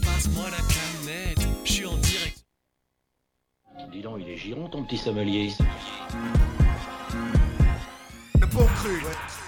Passe-moi la canette, je suis en direct. Dis donc, il est giron ton petit sommelier. Le bon cru, ouais.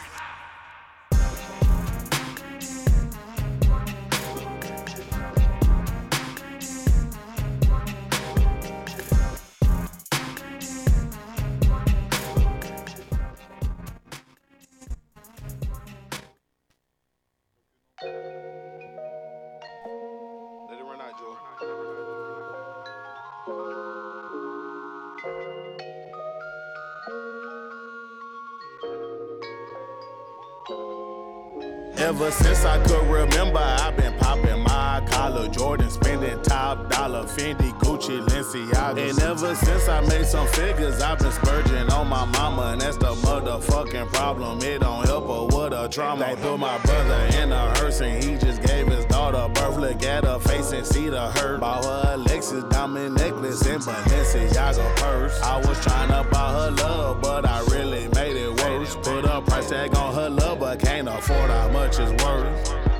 Fendi, Gucci, Balenciaga. And ever since I made some figures, I've been splurging on my mama, and that's the motherfucking problem. It don't help her with a trauma. They put my brother in a hearse, and he just gave his daughter birth. Look at her face and see the hurt. Bought her a Lexus diamond necklace and Balenciaga purse. I was trying to buy her love, but I really made it worse. Put a price tag on her love, but can't afford how much it's worth.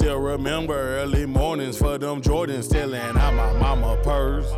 Still remember early mornings for them Jordans stealing out my mama purse.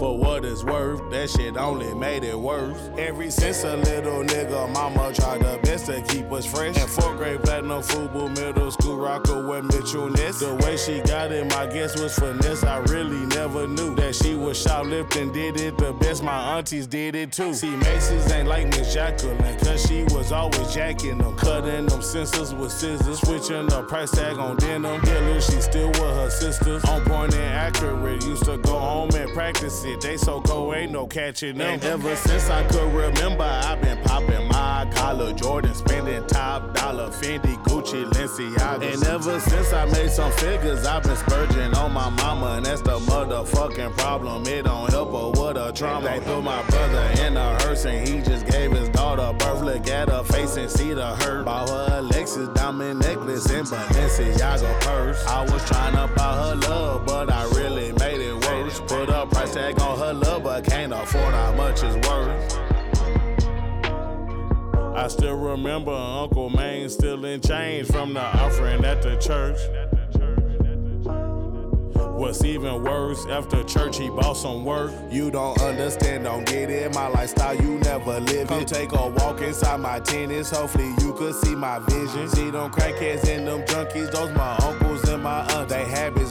For what it's worth, that shit only made it worse. Every since a little nigga, mama tried her best to keep us fresh. And fourth grade, platinum football, middle school rocker with Mitchell Ness. The way she got it, my guess was finesse. I really never knew that she was shoplifting, did it the best. My aunties did it too. See, Macy's ain't like Miss Jacqueline, cause she was always jacking them. Cutting them sensors with scissors, switching the price tag on denim. Dealer, she still with her sisters. On point and accurate, used to go home and practice. They so cold, ain't no catching them. And ever since I could remember, I've been popping my collar, Jordan, spending top dollar, Fendi, Gucci, Balenciaga. And ever since I made some figures, I've been spurging on my mama, and that's the motherfucking problem. It don't help her with her trauma. They put my brother in a hearse, and he just gave his daughter birth. Look at her face and see the hurt. Bought her a Lexus diamond necklace and Balenciaga purse. I was trying to buy her love, but I really made it worse. Put a tag on her love, but can't afford how much it's worth. I still remember Uncle Maine still in change from the offering at the church. What's even worse, after church he bought some work. You don't understand, don't get it. My lifestyle, you never live it. Come take a walk inside my tennis. Hopefully you could see my vision. See them crackheads and them junkies, those my uncles and my aunts. They habits bad and it's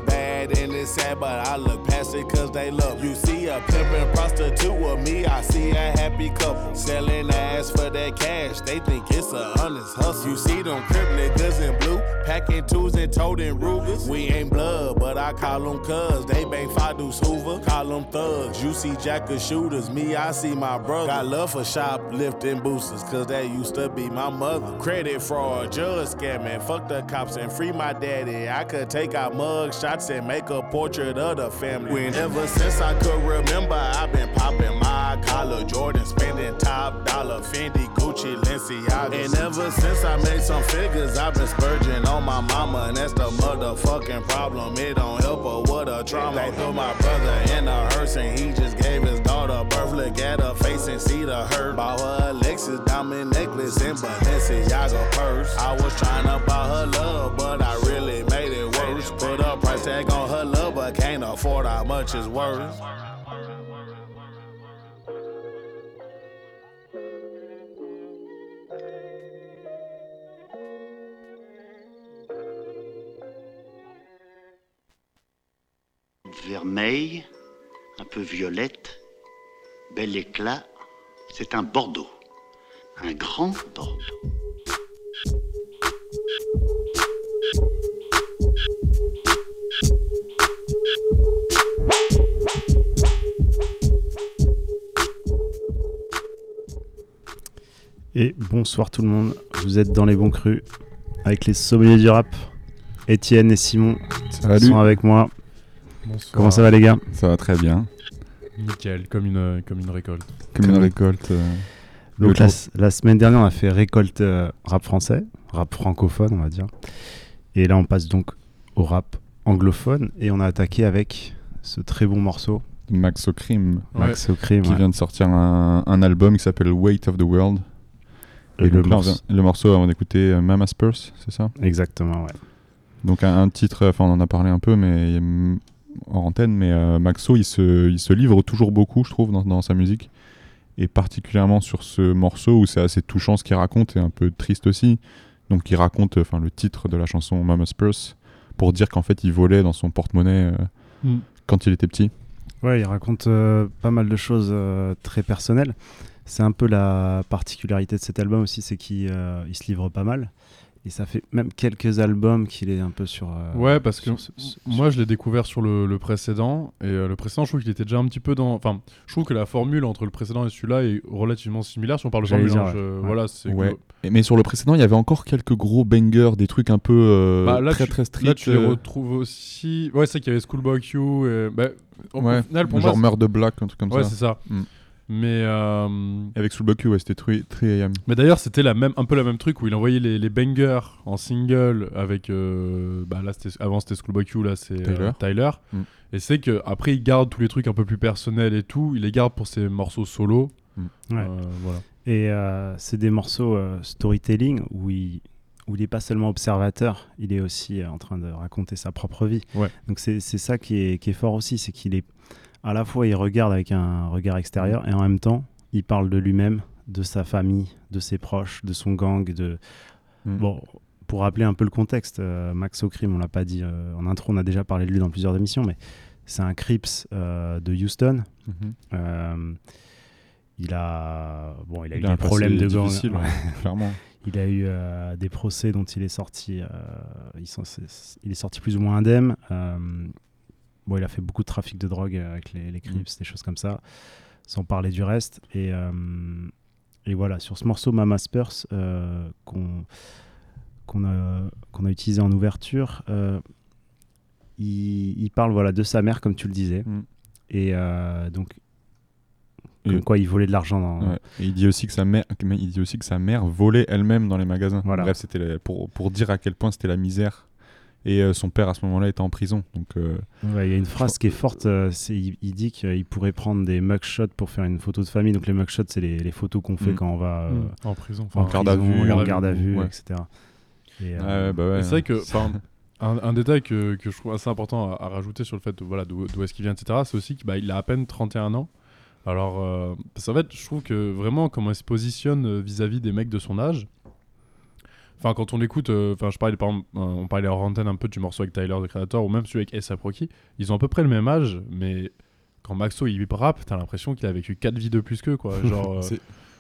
sad, but I look past it cause they love. You see a pimpin' prostitute with me, I see a happy couple. Selling ass for that cash, they think it's a honest hustle. You see them crip niggas in blue, packing twos and toting Rugers. We ain't blood, but I call them cuz. They bang Fadu's Hoover, call them thugs. You see jacker shooters, me, I see my brother. Got love for shoplifting boosters, cause that used to be my mother. Credit fraud, judge scamming, fuck the cops and free my daddy. I could take out mug shots and make a portrait of the family. Whenever since I could remember, I've been popping my collar, Jordan, spending top dollar, Fendi, Gucci, Balenciaga. And ever since I made some figures, I've been spurging on my mama, and that's the motherfucking problem. It don't help her with a trauma. They put my brother in a hearse, and he just gave his daughter birth. Look at her face and see the hurt. Bought her a Lexus diamond necklace and Balenciaga purse. I was trying to buy her love, but I really afford how much worth. vermeille, un peu violette, bel éclat, c'est un Bordeaux, un grand Bordeaux. Et bonsoir tout le monde, vous êtes dans les bons crus avec les sommeliers du rap. Étienne et Simon Salut. sont avec moi. Bonsoir. Comment ça va les gars? Ça va très bien. Nickel, comme une, comme une récolte. Comme une récolte. euh, Donc la, semaine dernière on a fait récolte euh, rap français, rap francophone on va dire. Et là on passe donc au rap anglophone et on a attaqué avec ce très bon morceau, Max O'Crim, Ouais. Max O'Crim. qui ouais. vient de sortir un, un album qui s'appelle Weight of the World. Et le morceau- le morceau, on écoutait euh, Mama Spurs, c'est ça? Exactement, ouais. Donc un, un titre, enfin on en a parlé un peu, mais en antenne, mais euh, Maxo, il se, il se livre toujours beaucoup, je trouve, dans, dans sa musique. Et particulièrement sur ce morceau où c'est assez touchant ce qu'il raconte et un peu triste aussi. Donc il raconte enfin le titre de la chanson Mama Spurs pour dire qu'en fait il volait dans son porte-monnaie euh, Mm. quand il était petit. Ouais, il raconte euh, pas mal de choses euh, très personnelles. C'est un peu la particularité de cet album aussi, c'est qu'il euh, il se livre pas mal. Et ça fait même quelques albums qu'il est un peu sur. euh, Ouais, parce que sur ce- sur- moi, je l'ai découvert sur le, le précédent. Et euh, le précédent, je trouve qu'il était déjà un petit peu dans. Enfin, je trouve que la formule entre le précédent et celui-là est relativement similaire. Si on parle de formule, hein, je- ouais. voilà, c'est. Ouais. Mais sur le précédent, il y avait encore quelques gros bangers, des trucs un peu euh, Bah, là, très tu, très street. là, tu les retrouves aussi. Ouais, c'est qu'il y avait Schoolboy Q. Et... Bah, au ouais, final, pour genre moi. Meurt de Black, un truc comme c'est- Ouais, ça. c'est ça. Mm. Mais. euh, Avec Soul Bucky, ouais, c'était très, très AM. Mais d'ailleurs, c'était la même, un peu la même truc où il envoyait les, les bangers en single avec. euh, bah là, c'était- avant c'était Q, là c'est euh, Tyler. Tyler. Mm. Et c'est que après il garde tous les trucs un peu plus personnels et tout, il les garde pour ses morceaux solo. Ouais. Euh, voilà. Et euh, c'est des morceaux euh, storytelling où il où il n'est pas seulement observateur, il est aussi en train de raconter sa propre vie. Ouais. Donc c'est c'est ça qui est, qui est fort aussi, c'est qu'il est à la fois il regarde avec un regard extérieur et en même temps il parle de lui-même, de sa famille, de ses proches, de son gang, de Mm. bon. Pour rappeler un peu le contexte, euh, Max O'Crim, on l'a pas dit euh, en intro, on a déjà parlé de lui dans plusieurs émissions, mais c'est un Crips euh, de Houston. Mhm. Euh, il a bon, il a eu a des problèmes de gang. difficile, Ouais. clairement. Il a eu euh, des procès dont il est sorti. euh, sont- il est sorti plus ou moins indemne. Euh, bon, il a fait beaucoup de trafic de drogue avec les, les Crips, des choses comme ça, sans parler du reste. Et, euh, et voilà, sur ce morceau Mama Spurs euh, qu'on qu'on a, qu'on a utilisé en ouverture, euh, il, il parle voilà, de sa mère, comme tu le disais. Mm. Et euh, donc, Et- comme quoi il volait de l'argent dans. Ouais. Et il dit aussi que sa mère, il dit aussi que sa mère volait elle-même dans les magasins. Voilà. Bref, c'était pour, pour dire à quel point c'était la misère. Et euh, son père à ce moment-là était en prison. Donc euh, Ouais, il y a une phrase qui est forte. euh, c'est- il, il dit qu'il pourrait prendre des mugshots pour faire une photo de famille. Donc les mugshots, c'est les, les photos qu'on fait Mm. quand on va euh, Mm. En prison. en, garde à prison, vue, en garde à vue, Ouais. etc. Et, ouais, bah ouais, Et c'est vrai que, un, un détail que, que je trouve assez important à, à rajouter sur le fait de, voilà, d'où est-ce qu'il vient, etc., c'est aussi qu'il a à peine 31 ans. Alors, euh, parce qu'en fait, je trouve que vraiment, comment il se positionne vis-à-vis des mecs de son âge. Enfin, quand on écoute, euh, enfin, je parlais par exemple, euh, on parlait en antenne un peu du morceau avec Tyler the Creator ou même celui avec A$AP Rocky, ils ont à peu près le même âge, mais quand Maxo il rappe, t'as l'impression qu'il a vécu 4 vies de plus qu'eux, quoi. Genre, euh,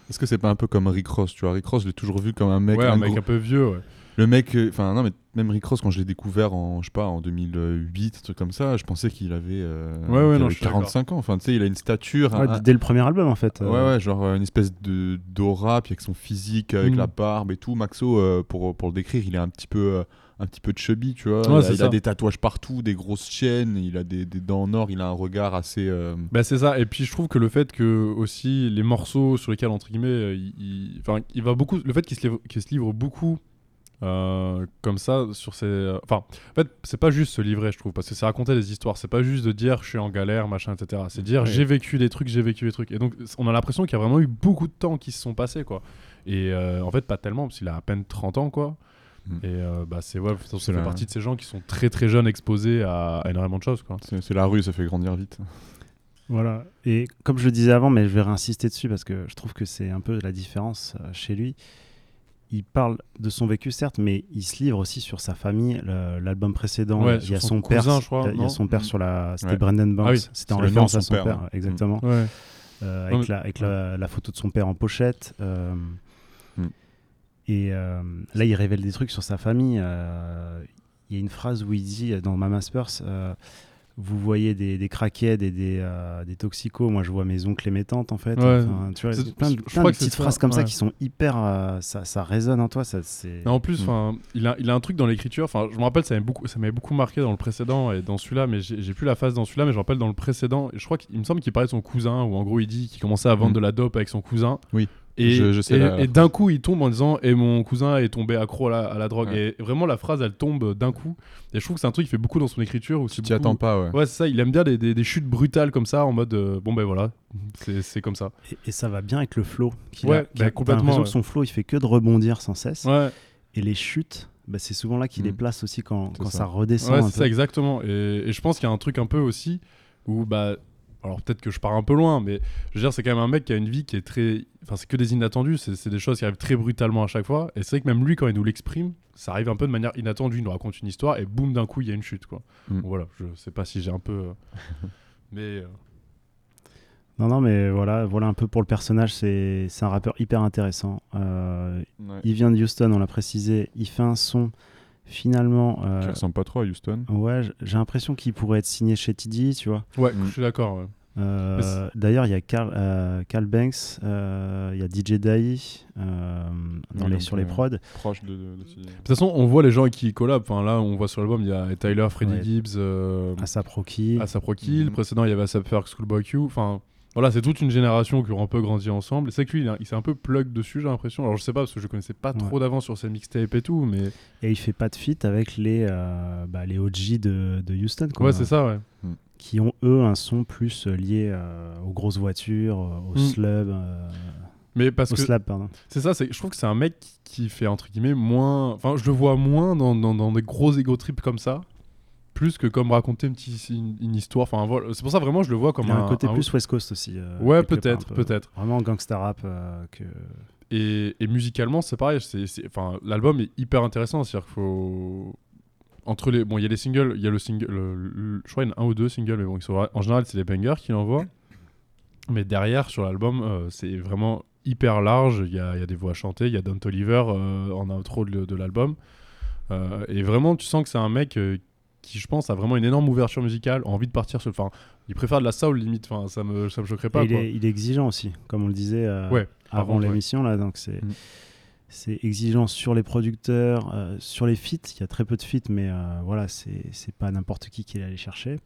Est-ce que c'est pas un peu comme Rick Ross Tu vois, Rick Ross, je l'ai toujours vu comme un mec. ouais, un, un mec gros- un peu vieux, ouais. Le mec, euh, enfin non, mais même Rick Ross, quand je l'ai découvert en, je sais pas, en 2008, un truc comme ça, je pensais qu'il avait, euh, Ouais, ouais, qu'il non, avait je suis 45 ans. Enfin, tu sais, il a une stature. ouais, un- dès le premier album, en fait. Ouais, euh, ouais, genre euh, une espèce de d'aura, puis avec son physique, avec Mm. la barbe et tout. Maxo, euh, pour, pour le décrire, il est un petit peu, euh, un petit peu chubby, tu vois. Ouais, il a, il ça. a des tatouages partout, des grosses chaînes, il a des, des dents en or, il a un regard assez. euh, Bah c'est ça, et puis je trouve que le fait que aussi les morceaux sur lesquels entre guillemets, il, il- enfin il va beaucoup, le fait qu'il se livre, se livre beaucoup euh, comme ça sur euh, enfin en fait c'est pas juste se livrer je trouve parce que c'est raconter des histoires, c'est pas juste de dire je suis en galère machin etc, c'est dire Ouais. j'ai vécu des trucs, j'ai vécu des trucs, et donc on a l'impression qu'il y a vraiment eu beaucoup de temps qui se sont passés quoi, et euh, en fait pas tellement parce qu'il a à peine 30 ans quoi. Mm. Et euh, bah c'est ouais, ça C'est fait la- partie de ces gens qui sont très très jeunes exposés à, à énormément de choses quoi. c'est c'est la rue, ça fait grandir vite. Voilà. Et comme je le disais avant, mais je vais réinsister dessus parce que je trouve que c'est un peu la différence chez lui. Il parle de son vécu, certes, mais il se livre aussi sur sa famille. Le- L'album précédent, Ouais, il y a son son, père. cousin, je crois, il y a- son père Mm. sur la. C'était Ouais. Brandon Banks. Ah oui, C'était en référence à son père, exactement. Ouais. Euh, Non, avec mais- la, avec la, la photo de son père en pochette. euh, Mm. Et euh, là, il révèle des trucs sur sa famille. Il y a une phrase où il dit dans Mama Spurs euh, Vous voyez des, des et des, euh, des toxicos. Moi, je vois mes oncles et mes tantes, en fait. Ouais. Enfin, tu vois, plein de, plein de petites ça, phrases comme ça qui sont hyper. euh, ça, ça résonne en toi. Ça. Et en plus, Mm. il, a, il a un truc dans l'écriture. Enfin, je me rappelle, ça m'avait beaucoup, beaucoup marqué dans le précédent et dans celui-là, mais j'ai plus la phase dans celui-là, mais je me rappelle dans le précédent. Je crois qu'il me semble qu'il parlait de son cousin, où en gros il dit qu'il commençait à vendre Mm. de la dope avec son cousin. Oui. Et, Je- je sais et, la- et d'un coup, il tombe en disant Et mon cousin est tombé accro à la, à la drogue. Ouais. Et vraiment, la phrase, elle tombe d'un coup. Et je trouve que c'est un truc qu'il fait beaucoup dans son écriture. Où Tu t'y beaucoup- attends pas, ouais. Ouais, c'est ça. Il aime bien des, des- des chutes brutales comme ça, en mode euh, Bon, ben voilà, c'est c'est comme ça. Et, et ça va bien avec le flow. Ouais, a, qu'il bah, a- t'as complètement, ouais. que son flow, il fait que de rebondir sans cesse. Ouais, Et les chutes, bah, c'est souvent là qu'il les Mm. place aussi quand, quand ça. ça. redescend ouais c'est ça, exactement. Et, et je pense qu'il y a un truc un peu aussi où, bah. Alors peut-être que je pars un peu loin, mais je veux dire, c'est quand même un mec qui a une vie qui est très. Enfin, c'est que des inattendus, c'est des choses qui arrivent très brutalement à chaque fois. Et c'est vrai que même lui, quand il nous l'exprime, ça arrive un peu de manière inattendue. Il nous raconte une histoire et boum, d'un coup, il y a une chute, quoi. Mm. Voilà, je sais pas si j'ai un peu. euh, mais. euh, Non, non, mais voilà, voilà un peu pour le personnage. C'est c'est un rappeur hyper intéressant. Euh, Ouais. il vient de Houston, on l'a précisé. Il fait un son finalement. euh, Qui ressemble pas trop à Houston. ouais, j'ai l'impression qu'il pourrait être signé chez TD, tu vois. Ouais, Mm. je suis d'accord. ouais. Euh, D'ailleurs, il y a Carl, euh, Carl Banks, euh, il y a DJ Dai euh, dans Oui, les, donc, sur les prods. Proche de. de, de- De toute façon, on voit les gens qui collabent. Enfin, là, on voit sur l'album, il y a Tyler, Freddie Ouais. Gibbs, euh, Asap Rocky. Asap Rocky. Le Mhm. précédent, il y avait Asap Ferg, Schoolboy Q. Enfin, voilà, c'est toute une génération qui ont un peu grandi ensemble. Et c'est que lui, il, s'est un peu plug dessus, j'ai l'impression. Alors, je sais pas, parce que je connaissais pas trop d'avant sur ses mixtapes et tout, mais Et il fait pas de feat avec les, euh, bah, les OG de, de Houston, quoi, ouais, c'est ça, ouais. qui ont eux un son plus euh, lié euh, aux grosses voitures, euh, au Mm. slab, euh, Mais parce au que c'est ça, c'est, je trouve que c'est un mec qui- qui fait, entre guillemets, moins. Enfin, je le vois moins dans, dans, dans des gros ego trips comme ça. Plus que comme raconter une, petite- une, une histoire. Enfin, voilà. C'est pour ça, vraiment, je le vois comme Il y a un, côté un- plus West Coast aussi. euh, Ouais, peut-être, peu. peut-être. Vraiment gangsta rap euh, que. Et, et musicalement, c'est pareil. C'est, enfin, l'album est hyper intéressant. C'est-à-dire qu'il faut. Entre les. Bon, il y a les singles. Il y a le single. le- le- je crois qu'il y en a un ou deux singles, mais bon, ils sont- en général, c'est les bangers qu'il envoie. Mais derrière, sur l'album, euh, c'est vraiment hyper large. Il y a, il y a des voix chantées. Il y a Don Toliver euh, en outro de, de l'album. Euh, et vraiment, tu sens que c'est un mec euh, qui, je pense, a vraiment une énorme ouverture musicale, envie de partir sur. Enfin, il préfère de la soul limite. Enfin, ça me, ça me choquerait pas. Il, quoi. est, il est exigeant aussi, comme on le disait euh, Ouais, avant ouais. l'émission. là Donc c'est Mm. c'est exigeant sur les producteurs, euh, sur les feats. Il y a très peu de feats, mais euh, voilà, c'est c'est pas n'importe qui qui est allé chercher,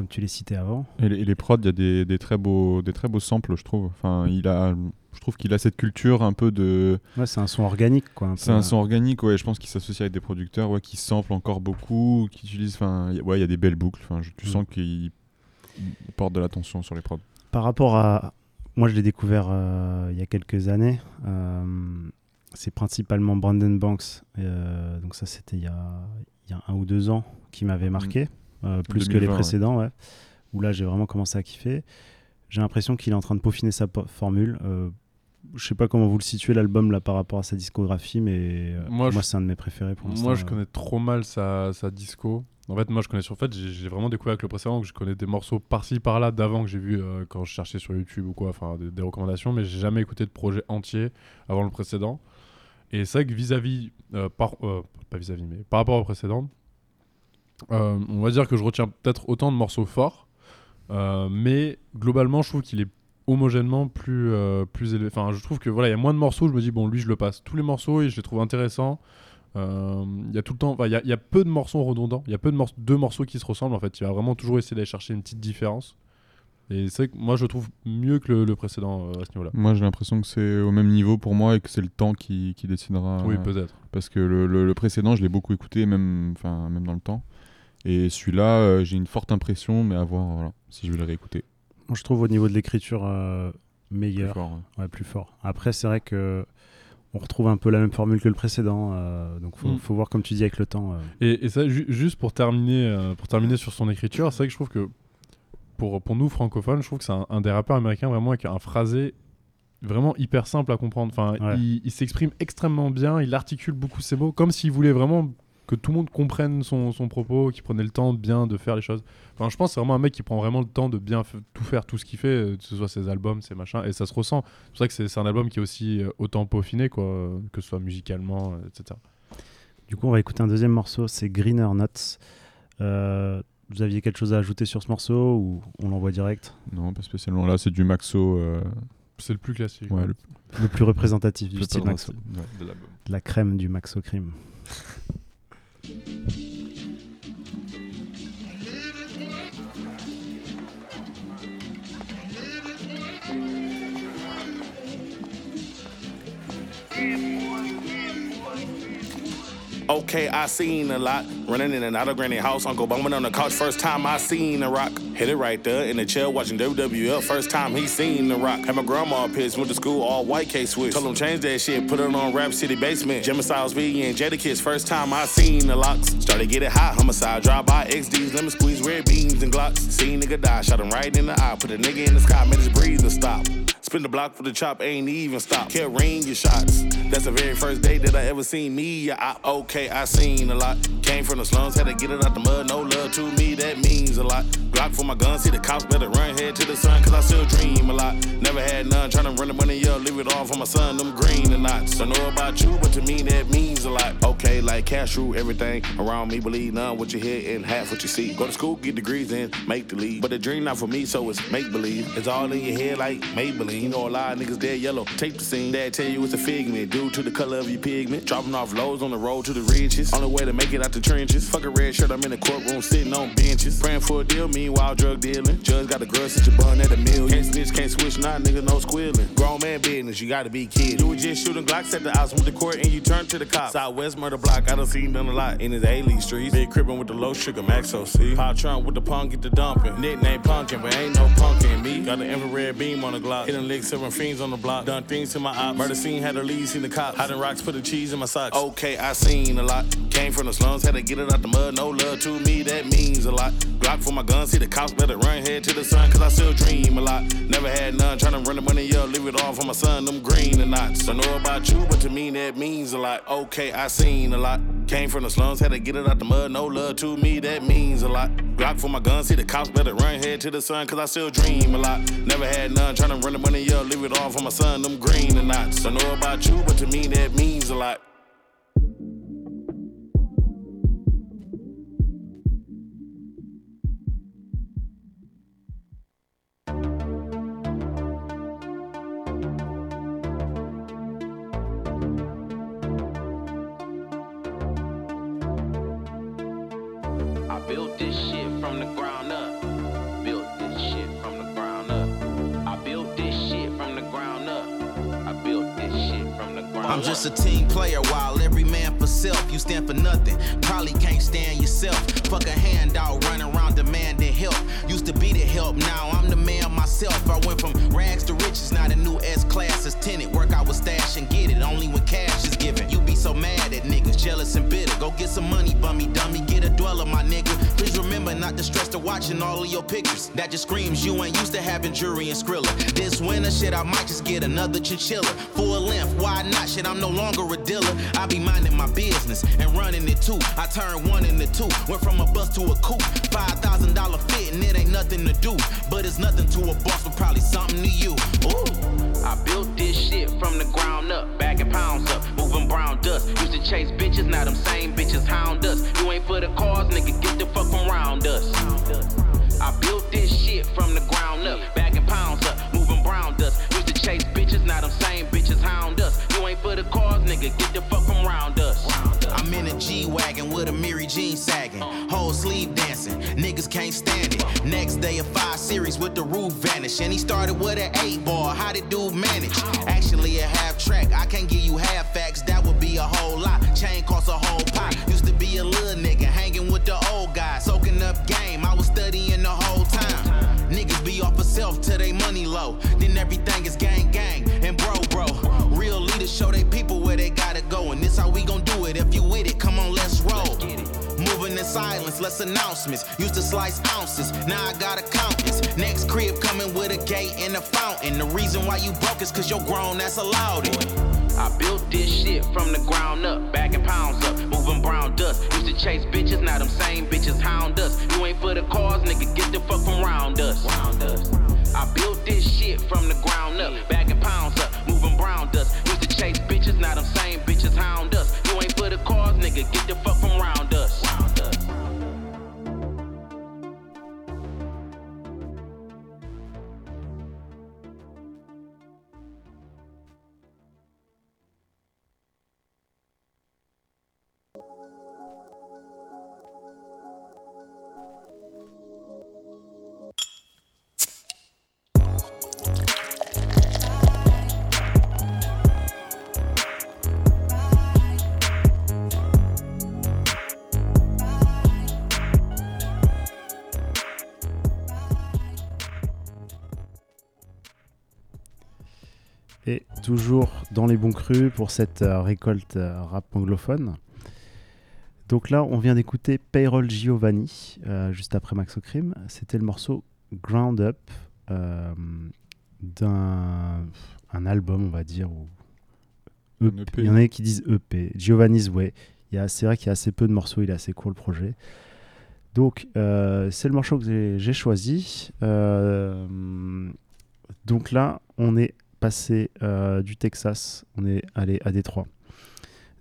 comme tu l'as cité avant. Et les, et les prods, il y a des, des très beaux, des très beaux samples, je trouve. Enfin, il a, je trouve qu'il a cette culture un peu de. Ouais, c'est un son organique, quoi. C'est un son organique, ouais. Je pense qu'il s'associe avec des producteurs, ouais, qui samplent encore beaucoup, qui utilisent. Enfin, ouais, il y a des belles boucles. Enfin, tu Mm. sens qu'il il porte de l'attention sur les prods. Par rapport à. Moi, je l'ai découvert euh, il y a quelques années. Euh, c'est principalement Brandon Banks. euh, donc, ça, c'était il, y a- il y a un ou deux ans qui m'avait marqué. Euh, plus que les 2020, ouais. précédents, ouais. Où là, j'ai vraiment commencé à kiffer. J'ai l'impression qu'il est en train de peaufiner sa formule. Euh, je sais pas comment vous le situez l'album là par rapport à sa discographie, mais euh, Moi, c'est un de mes préférés pour l'instant. Moi, je euh. connais trop mal sa, sa disco. En fait, moi, je connais sur fait, j'ai vraiment découvert avec le précédent que je connais des morceaux par-ci par-là d'avant que j'ai vu euh, quand je cherchais sur YouTube ou quoi, enfin des, des recommandations, mais j'ai jamais écouté de projet entier avant le précédent. Et c'est vrai que vis-à-vis, euh, par, euh, pas vis-à-vis, mais par rapport au précédent, on va dire que je retiens peut-être autant de morceaux forts, euh, mais globalement, je trouve qu'il est homogènement plus, euh, plus élevé. Enfin, je trouve que voilà, il y a moins de morceaux, je me dis, bon, lui, je le passe. Tous les morceaux, et je les trouve intéressants. Euh, Il y a tout le temps, il y, a- il y a peu de morceaux redondants. Il y a peu de morceaux, deux morceaux qui se ressemblent. En fait, il va vraiment toujours essayer d'aller chercher une petite différence. Et c'est vrai que moi, je trouve mieux que le, le précédent euh, à ce niveau-là. Moi, j'ai l'impression que c'est au même niveau pour moi et que c'est le temps qui, qui décidera. Oui, euh, peut-être. parce que le, le- le précédent, je l'ai beaucoup écouté, même, même dans le temps. Et celui-là, euh, j'ai une forte impression, mais à voir voilà, si je vais le réécouter. Moi, je trouve au niveau de l'écriture euh, Plus meilleur. fort, ouais. Ouais, plus fort. Après, c'est vrai que on retrouve un peu la même formule que le précédent, euh, donc faut, Mm. faut voir comme tu dis avec le temps. euh. Et, et ça, ju- juste pour terminer, euh, pour terminer sur son écriture, c'est vrai que je trouve que pour, pour nous francophones, je trouve que c'est un, un des rappeurs américains vraiment avec un phrasé vraiment hyper simple à comprendre. Enfin, Ouais. il, il s'exprime extrêmement bien, il articule beaucoup ses mots, comme s'il voulait vraiment que tout le monde comprenne son, son propos, qu'il prenait le temps bien de faire les choses. Enfin, je pense que c'est vraiment un mec qui prend vraiment le temps de bien tout faire, tout ce qu'il fait, euh, que ce soit ses albums, ses machins, et ça se ressent. C'est pour ça que c'est un album qui est aussi euh, autant peaufiné, quoi, euh, que ce soit musicalement, etc. Du coup, on va écouter un deuxième morceau, c'est Greener Nuts. Euh, vous aviez quelque chose à ajouter sur ce morceau ou on l'envoie direct? Non, pas spécialement. Là, c'est du Maxo. euh, C'est le plus classique. ouais, le Le plus représentatif du plus style Maxo. ouais, de l'album. La crème du Maxo Crime. Thank you. Okay, I seen a lot. Running in and out of granny house, Uncle bumming on the couch. First time I seen the rock. Hit it right there in the chair watching WWF. First time he seen the rock. Had my grandma pissed, went to school all white K switch. Told him change that shit, put it on Rap City Basement. Jimmy Styles V and Jadakiss. First time I seen the locks. Started getting hot, homicide. Drive by XDs, lemon squeeze, red beans and glocks. Seen nigga die, shot him right in the eye. Put a nigga in the sky, made his breather stop. Spin the block for the chop, ain't even stop. Kept ring your shots. That's the very first day that I ever seen me. Yeah, I, okay, I seen a lot. Came from the slums, had to get it out the mud. No love to me, that means a lot. Glock for my gun, see the cops better run head to the sun, cause I still dream a lot. Never had none, tryna run the money up, leave it all for my son, them green and knots. Don't know about you, but to me that means a lot. Okay, like cash rule everything around me, believe none what you hear and half what you see. Go to school, get degrees, and make the lead. But the dream not for me, so it's make believe. It's all in your head like You know a lot of niggas dead yellow. Tape the scene, dad tell you it's a figment due to the color of your pigment. Dropping off lows on the road to the riches. Only way to make it out the trenches. Fuck a red shirt, I'm in the courtroom sitting on benches. Praying for a deal, meanwhile drug dealing. Judge got a grudge, since your bun at a million. Can't snitch, can't switch, nah, nigga, no squealing. Grown man business, you gotta be kid. You was just shooting Glocks at the house with the court and you turn to the cops. Southwest murder block, I done seen done a lot in his A-League streets. Big cribbin' with the low sugar max OC. Pop Trump with the punk, get the dumping. Nickname punkin', but ain't no punk in me. Got the infrared beam on the Glock. Hitting licks, seven fiends on the block. Done things to my op. Murder scene, had the lead, seen the cops. Hiding rocks, put the cheese in my socks. Okay, I seen a lot. Came from the slums, had to get it out the mud. No love to me, that means a lot. Glock for my gun, see the cops better run head to the sun, cause I still dream a lot. Never had none, tryna run the money up, leave it all for my son, them green and knots. Don't know about you, but to me that means a lot. Okay, I seen a lot. Came from the slums, had to get it out the mud. No love to me, that means a lot. Glock for my gun, see the cops better run head to the sun, cause I still dream a lot. Never had none, tryna run the money up, leave it all for my son, them green and knots. Don't know about you, but to me that means a lot. I'm just a team player while every man for self. You stand for nothing, probably can't stand yourself. Fuck a handout, run around demanding help. Used to be the help, now I'm the man myself. I went from rags to riches, now the new S class is tenant. Work out with stash and get it, only when cash is given. You be so mad at niggas, jealous and bitter. Go get some money, bummy dummy, get a dweller, my nigga. Please remember not to stress to watching all of your pictures. That just screams you ain't used to having jury and skrilla. This winter, shit, I might just get another chinchilla. Full length, why not? Shit, I'm no longer a dealer. I be minding my business and running it too. I turned one into two, went from a bus to a coupe. Five thousand dollar fit and it ain't nothing to do, but it's nothing to a boss, but probably something to you. Ooh. I built this shit from the ground up, bagging pounds up, moving brown dust. Used to chase bitches, now them same bitches hound us. You ain't for the cause, nigga, get the fuck around us. I built this shit from the ground up, bagging pounds up, can't stand it. Next day, a five series with the roof vanish. And he started with an eight ball. How did dude manage? Actually, a half track. I can't give you half facts. That would be a whole lot. Chain cost a whole pot. Used to be a little nigga hanging with the old guys. Soaking up game. I was studying the whole time. Niggas be off of self till they money low. Then everything is gang silence, less announcements. Used to slice ounces, now I got accountants. Next crib coming with a gate and a fountain. The reason why you broke is cause you're grown, that's allowed it. I built this shit from the ground up, bagging pounds up, moving brown dust. Used to chase bitches, now them same bitches hound us. You ain't for the cause, nigga, get the fuck from round us. I built this shit from the ground up, bagging pounds up, moving brown dust. Used to chase bitches, now them same bitches hound us. You ain't for the cause, nigga, get the fuck from round us. Toujours dans les bons crus pour cette euh, récolte euh, rap anglophone. Donc là, on vient d'écouter Payroll Giovanni, euh, juste après Max Crime. C'était le morceau Ground Up euh, d'un un album, on va dire. Ou EP. EP. Il y en a qui disent EP. Giovanni's Way. Il y a- C'est vrai qu'il y a assez peu de morceaux, il est assez court le projet. Donc, euh, c'est le morceau que j'ai- choisi. Donc là, on est passé euh, du Texas, on est allé à Détroit.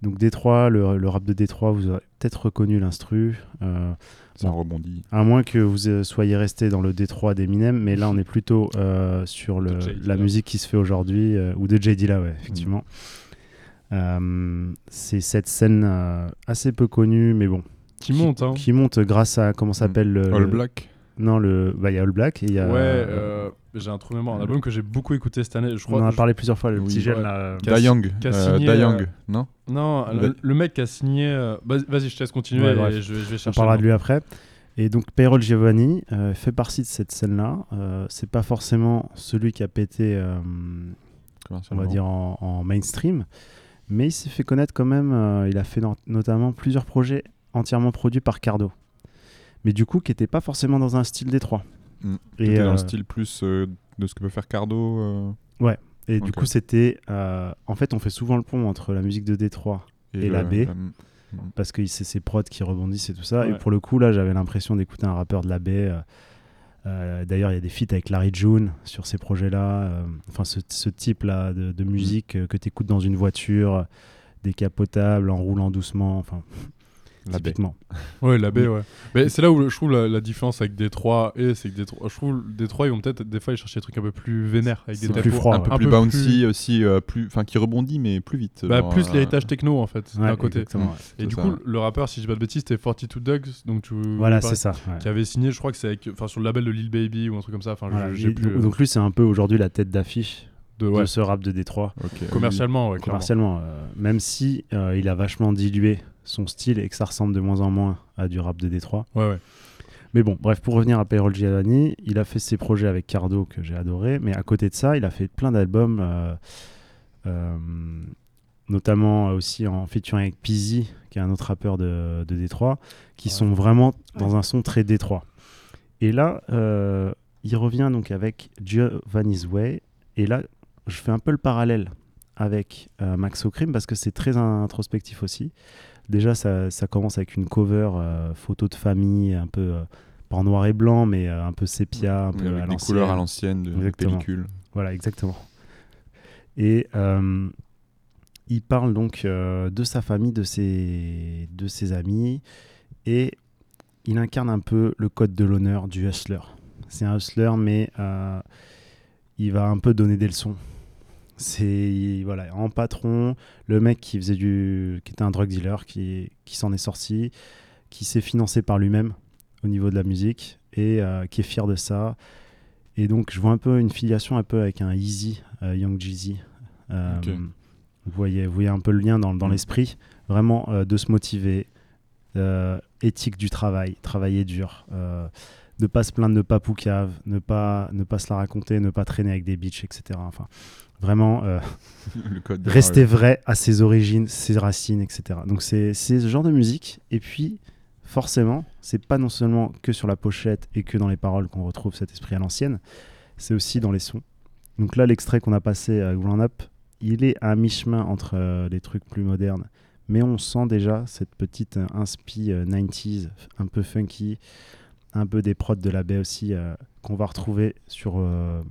Donc Détroit, le, le rap de Détroit, vous avez peut-être reconnu l'instru. euh, Ça bon, rebondit. à moins que vous euh, soyez resté dans le Détroit d'Eminem, mais là on est plutôt euh, sur le, la musique qui se fait aujourd'hui, euh, ou de J. Dilla, ouais, effectivement. Euh, c'est cette scène euh, assez peu connue, mais bon. Qui monte, hein. Qui monte grâce à, comment s'appelle le... All le- Black Non, le- bah, il y a All Black et il y a... Ouais, euh, j'ai un trou de mémoire. Un album que j'ai beaucoup écouté cette année. Je on crois, en a je- parlé plusieurs fois, le Oui, petit jeune ouais. là. Qui a- Da Young. qui a euh, euh, Young, non Non, le, mec qui a signé. euh, vas- Vas-y, je te laisse continuer Ouais, et bref. je, vais- vais On chercher. parlera le de lui après. Et donc Payroll Giovanni euh, fait partie de cette scène-là. Euh, c'est pas forcément celui qui a pété, euh, on va dire, en, en mainstream, mais il s'est fait connaître quand même. euh, il a fait no- notamment plusieurs projets entièrement produits par Cardo. Mais du coup, qui n'étaient pas forcément dans un style Détroit. Mm. Et, dans euh, le style plus euh, de ce que peut faire Cardo. euh, Et du coup, c'était. euh, en fait, on fait souvent le pont entre la musique de Détroit Et la le- baie. mm. parce que c'est ses prods qui rebondissent et tout ça. Et Ouais. pour le coup, là, j'avais l'impression d'écouter un rappeur de la baie. euh, euh, D'ailleurs, il y a des feats avec Larry June sur ces projets-là. euh, enfin, ce, ce type-là de, de musique euh, que tu écoutes dans une voiture, euh, décapotable, en roulant doucement. Enfin, La baie. typiquement. Ouais, la baie, ouais. Mais c'est là où je trouve la, la différence avec Détroit et c'est que Détroit, je trouve Détroit ils vont peut-être des fois aller chercher des trucs un peu plus vénères avec des plus froid, un ouais. peu plus bouncy aussi, euh, plus, enfin qui rebondit mais plus vite. Bah, genre, plus euh, l'héritage techno en fait Ouais, d'un côté. ouais. Et du ça, coup, le rappeur, si je dis pas de bêtises, c'était 42 Dogs, donc tu Voilà, c'est ça. ouais. Qui avait signé, je crois que c'est avec, enfin sur le label de Lil Baby ou un truc comme ça. Enfin, je- Voilà, j'ai il- plus. donc, lui, c'est un peu aujourd'hui la tête d'affiche de, ce rap de Détroit. ok. commercialement, ouais, commercialement, euh, même si euh, il a vachement dilué son style et que ça ressemble de moins en moins à du rap de Détroit. Ouais, ouais. Mais bon, bref, pour revenir à Payroll Giovanni, il a fait ses projets avec Cardo que j'ai adoré, mais à côté de ça, il a fait plein d'albums, euh, euh, notamment aussi en featuring avec Peasy, qui est un autre rappeur de, de Détroit, qui Ouais. sont vraiment dans un son très Détroit. Et là, euh, il revient donc avec Giovanni's Way, et là, je fais un peu le parallèle avec euh, Max O'Crim parce que c'est très introspectif aussi. Déjà, ça, ça commence avec une cover euh, photo de famille, un peu euh, pas en noir et blanc, mais euh, un peu sépia, un peu avec à des couleurs à l'ancienne, de pellicule. Voilà, exactement. Et euh, il parle donc euh, de sa famille, de ses, de ses amis, et il incarne un peu le code de l'honneur du hustler. C'est un hustler, mais euh, il va un peu donner des leçons. C'est voilà, en patron, le mec qui faisait du, qui était un drug dealer, qui, qui s'en est sorti, qui s'est financé par lui-même au niveau de la musique et euh, qui est fier de ça. Et donc, je vois un peu une filiation un peu avec un Easy, euh, Young Jeezy. Euh, vous, voyez, vous voyez un peu le lien dans, dans Mm. l'esprit. Vraiment de se motiver, éthique du travail, travailler dur, ne pas se plaindre de pas poucave, ne pas, ne pas se la raconter, ne pas traîner avec des bitches, etc. Enfin, vraiment euh, Le code de rester vrai à ses origines, ses racines, etc. Donc c'est ce genre de musique. Et puis, forcément, c'est pas non seulement que sur la pochette et que dans les paroles qu'on retrouve cet esprit à l'ancienne, c'est aussi dans les sons. Donc là, l'extrait qu'on a passé à Ground Up, il est à mi-chemin entre euh, les trucs plus modernes, mais on sent déjà cette petite euh, inspi euh, 90s, un peu funky, un peu des prods de la baie aussi, euh, qu'on va retrouver sur euh,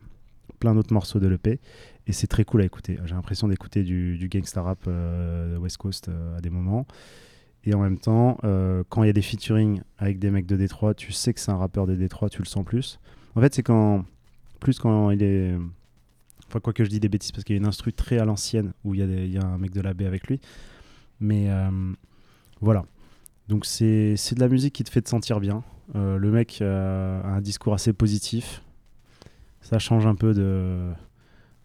plein d'autres morceaux de l'EP. Et c'est très cool à écouter. J'ai l'impression d'écouter du, gangsta rap euh, West Coast euh, à des moments. Et en même temps, euh, quand il y a des featuring avec des mecs de Détroit, tu sais que c'est un rappeur de Détroit, tu le sens plus. En fait, c'est quand. Plus quand il est. Enfin, quoi que je dis des bêtises, parce qu'il y a une instru très à l'ancienne où il y, a il y a un mec de la baie avec lui. Mais euh, voilà. Donc, c'est de la musique qui te fait te sentir bien. Le mec a un discours assez positif. Ça change un peu de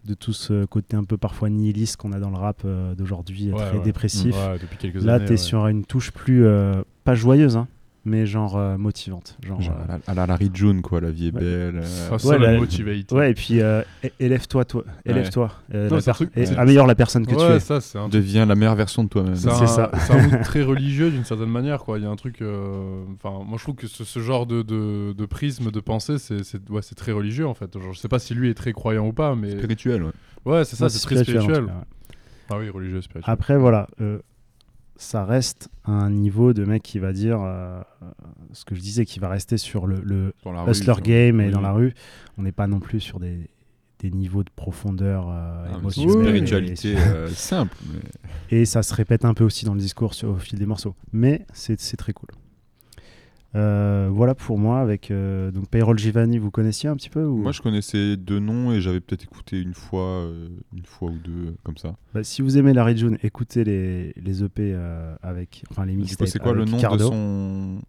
de tout ce côté un peu parfois nihiliste qu'on a dans le rap euh, d'aujourd'hui, Ouais, très ouais. dépressif. Ouais, depuis quelques Là, tu es sur une touche plus, euh, pas joyeuse, hein, mais genre euh, motivante. Genre, Genre euh, à la, à la Larry June, quoi, la vie est Ouais. belle. euh, ça, Ouais, la motivate. Ouais, et puis euh, élève-toi, toi, élève-toi, truc- améliore la personne que tu Ouais, es. ça, c'est un truc Deviens la meilleure version de toi-même. C'est ça. c'est un mood très religieux d'une certaine manière, quoi. Il y a un truc. euh, Enfin, moi, je trouve que ce, ce genre de, de, de prisme de pensée, c'est c'est- ouais, c'est très religieux en fait. Genre, je sais pas si lui est très croyant ou pas, mais Spirituel, ouais. ouais, c'est ça, c'est très spirituel, cas. Ah oui, religieux, spirituel. Après, voilà, euh, ça reste un niveau de mec qui va dire euh, euh, ce que je disais, qui va rester sur le, le rue, hustler game et Oui. dans la rue. On n'est pas non plus sur des, des niveaux de profondeur euh, Ah, c'est une émotionnelle. spiritualité euh, simple. mais- Et ça se répète un peu aussi dans le discours sur- au fil des morceaux. Mais c'est c'est très cool. Euh, voilà pour moi avec euh, donc Payroll Giovanni, vous connaissiez un petit peu ou... Moi, je connaissais deux noms et j'avais peut-être écouté une fois, euh, une fois ou deux, comme ça. Bah, si vous aimez Larry June, écoutez les, les EP avec enfin les mixtapes. c'est quoi le nom de son,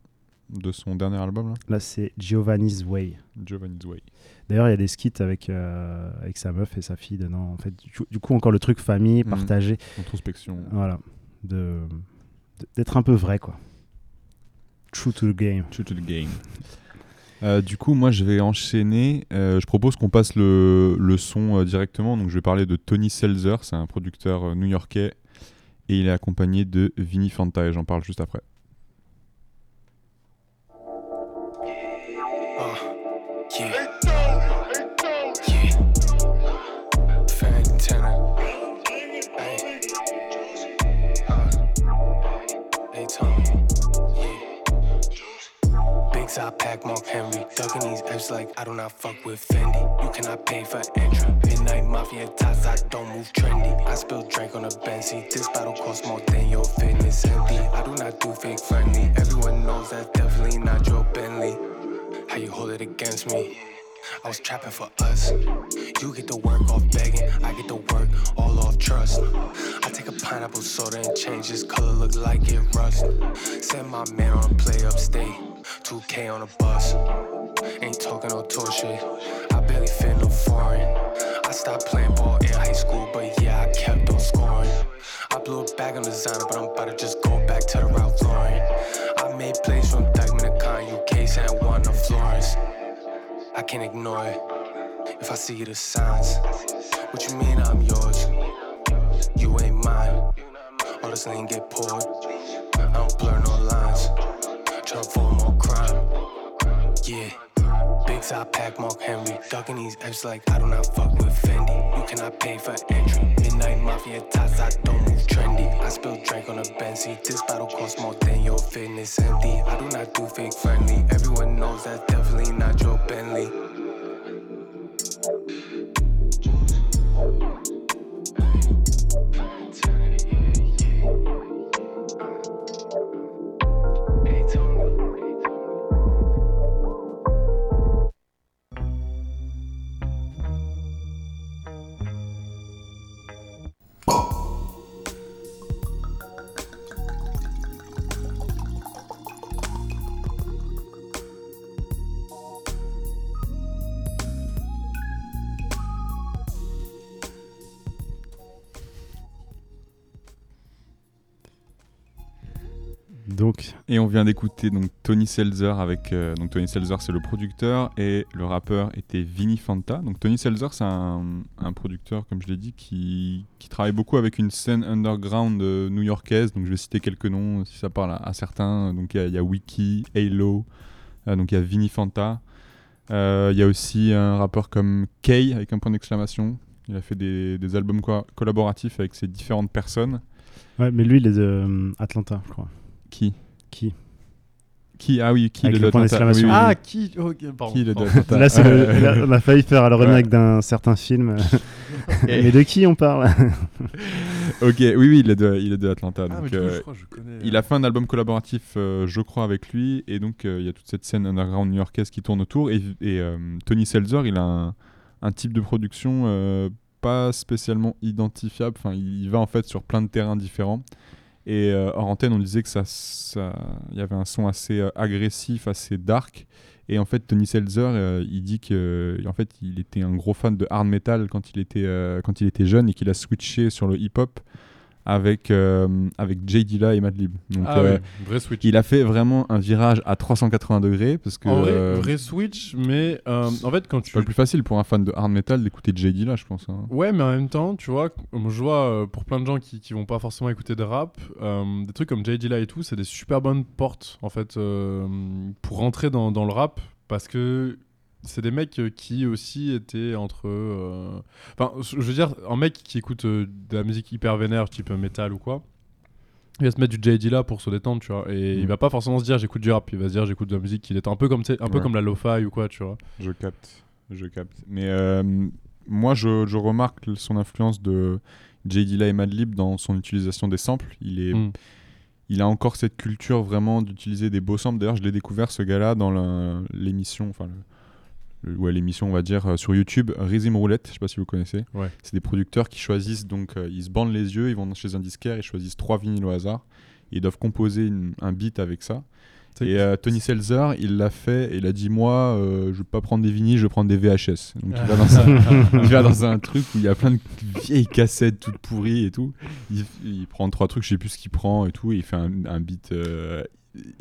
de son dernier album, là? Là, c'est Giovanni's Way. Giovanni's Way. D'ailleurs, il y a des skits avec, avec sa meuf et sa fille dedans. En fait, du, coup- encore le truc famille, Mhm. partagé. Introspection. Voilà. De- d'être un peu vrai, quoi. True to the game. True to the game. Euh, du coup, moi, je vais enchaîner. Euh, je propose qu'on passe le, le son euh, directement. Donc, je vais parler de Tony Seltzer. C'est un producteur new-yorkais. Et il est accompagné de Vinny Fanta. Et j'en parle juste après. I do not fuck with Fendi. You cannot pay for entry. Midnight Mafia ties, I don't move trendy. I spill drink on a Benzie. This battle costs more than your fitness empty. I do not do fake friendly. Everyone knows that's definitely not your Bentley. How you hold it against me? I was trapping for us. You get the work off begging, I get the work all off trust. I take a pineapple soda and change this color, look like it rust. Send my man on a play upstate, 2K on a bus. Ain't talking no tour shit, I barely fit no foreign. I stopped playing ball in high school, but yeah, I kept on scoring. I blew a bag on designer, but I'm about to just go back to the Ralph Lauren. I made plays from Dykeman to Con, UK, San Juan to Florence. I can't ignore it if I see the signs. What you mean I'm yours? You ain't mine. All this lean get poured. I don't blur no lines. Tryna avoid more crime. Yeah. Big side pack, Mark Henry. Ducking these F's like I do not fuck with Fendi. You cannot pay for entry. Midnight Mafia ties, I don't move trendy. I spill drink on a Benzie. This battle costs more than your fitness empty. I do not do fake friendly. Everyone knows that's definitely not your Bentley. Donc, Et on vient d'écouter donc Tony Seltzer avec euh, donc Tony Seltzer c'est le producteur et le rappeur était Vinny Fanta. Donc Tony Seltzer c'est un, un producteur comme je l'ai dit qui, qui travaille beaucoup avec une scène underground euh, new-yorkaise. Donc je vais citer quelques noms si ça parle à, à certains. Donc il y a- il y, a Wiki, Halo, euh, donc il y a Vinny Fanta. Euh, Il y a aussi un rappeur comme Kay avec un point d'exclamation. Il a fait des, des albums co- collaboratifs avec ses différentes personnes. ouais, mais lui, il est de euh, Atlanta, je crois. Qui? Qui Qui Ah oui, qui Avec le le de point Atlanta. d'exclamation. Oui, oui, Ah, qui Ok, pardon. Qui le de pardon. Atlanta Là, c'est le- là, on a failli faire le Ouais. remake d'un certain film. Et- mais de qui on parle Ok, oui, oui, il est de, il est de Atlanta. Ah, donc, coup, euh, je crois que je connais. il a fait un album collaboratif, euh, je crois, avec lui, et donc euh, il y a toute cette scène underground new-yorkaise qui tourne autour. Et, et, euh, Tony Seltzer, il a un, un type de production euh, pas spécialement identifiable. Enfin, il, il va en fait sur plein de terrains différents. Et euh, hors antenne, on disait que ça, ça, y avait un son assez euh, agressif, assez dark. Et en fait, Tony Seltzer, euh, il dit que, en fait, il était un gros fan de hard metal quand il était, euh, quand il était jeune et qu'il a switché sur le hip-hop avec, euh, avec Jay Dilla et Madlib. Donc, Ah euh, oui, vrai switch. Il a fait vraiment un virage à 380 degrés parce que. En vrai, euh, vrai switch, mais euh, en fait, quand tu. c'est pas le plus facile pour un fan de hard metal d'écouter Jay Dilla, je pense. hein. Ouais, mais en même temps, tu vois, je vois euh, pour plein de gens qui, qui vont pas forcément écouter de rap, des trucs comme J. Dilla et tout, c'est des super bonnes portes en fait pour rentrer dans, dans le rap parce que c'est des mecs euh, qui aussi étaient entre. euh, Enfin, je veux dire, un mec qui écoute euh, de la musique hyper vénère, type métal ou quoi. Il va se mettre du J. Dilla pour se détendre, tu vois. Et il Mm. va pas forcément se dire j'écoute du rap, il va se dire j'écoute de la musique qui est un peu comme, un peu comme la lo-fi ou quoi, tu vois. Je capte, je capte. Mais euh, moi, je, je remarque son influence de Jay Dilla et Madlib dans son utilisation des samples. Il est, Mm. il a encore cette culture vraiment d'utiliser des beaux samples. D'ailleurs, je l'ai découvert ce gars-là dans l'émission, enfin ouais, l'émission, on va dire euh, sur YouTube, Rhythm Roulette. Je sais pas si vous connaissez. Ouais. C'est des producteurs qui choisissent donc, euh, ils se bandent les yeux, ils vont chez un disquaire, ils choisissent trois vinyles au hasard. Ils doivent composer une- un beat avec ça. Et euh, Tony Seltzer, il l'a fait il a dit Moi, euh, je vais pas prendre des vinyles, je vais prendre des VHS. Donc il va, dans un, il va dans un truc où il y a plein de vieilles cassettes toutes pourries et tout. Il, il prend trois trucs, je sais plus ce qu'il prend et tout. Et il fait un, un beat.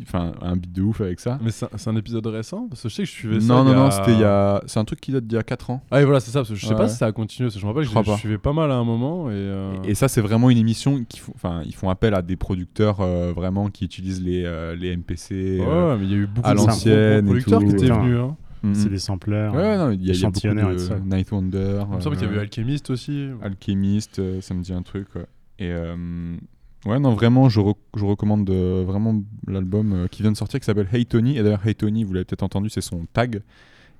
Enfin, un beat de ouf avec ça. Mais c'est un- épisode récent Parce que je sais que je suivais ça. Non, il non, a- non, c'était il y a. C'est un truc qui date d'il y a 4 ans. Ah, et voilà, c'est ça. Parce que je sais Ouais. pas si ça a continué. parce que je me rappelle Je que crois je, suivais pas mal à un moment. Et, euh, Et ça, c'est vraiment une émission qui font, enfin, ils font appel à des producteurs euh, vraiment qui utilisent les, euh, les MPC Ouais, euh, mais il y a eu beaucoup à l'ancienne. et producteurs tout. qui étaient venus. Hein. Mhm. C'est des sampleurs. Ouais, non, il y y a beaucoup de ça. Night Wonder. Il me semble qu'il y avait eu Alchemist aussi. Alchemist, euh, ça me dit un truc. ouais. Et euh, ouais, non, vraiment, je, re- je recommande euh, vraiment l'album euh, qui vient de sortir qui s'appelle Hey Tony. Et d'ailleurs, Hey Tony, vous l'avez peut-être entendu, c'est son tag.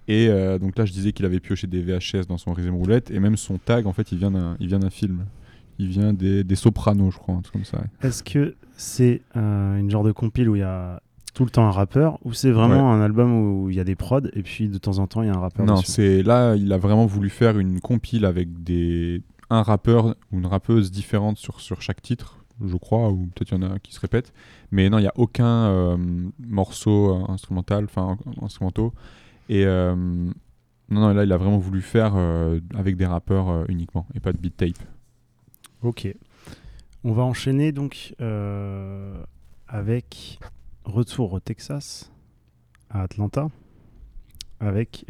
Et euh, donc là, je disais qu'il avait pioché des VHS dans son rhythm roulette. Et même son tag, en fait, il vient d'un film. Il vient des, des Sopranos, je crois, un truc comme ça. ouais. Est-ce que c'est une genre de compile où il y a tout le temps un rappeur ou c'est vraiment un album où il y a des prods et puis de temps en temps il y a un rappeur Non, c'est là, il a vraiment voulu faire une compile avec des un rappeur ou une rappeuse différente sur, sur chaque titre, je crois, ou peut-être il y en a qui se répètent. Mais non, il n'y a aucun euh, morceau euh, instrumental, enfin instrumentaux. Et euh, non, non, là, il a vraiment voulu faire euh, avec des rappeurs uniquement et pas de beat tape. Ok. On va enchaîner donc avec retour au Texas, à Atlanta, avec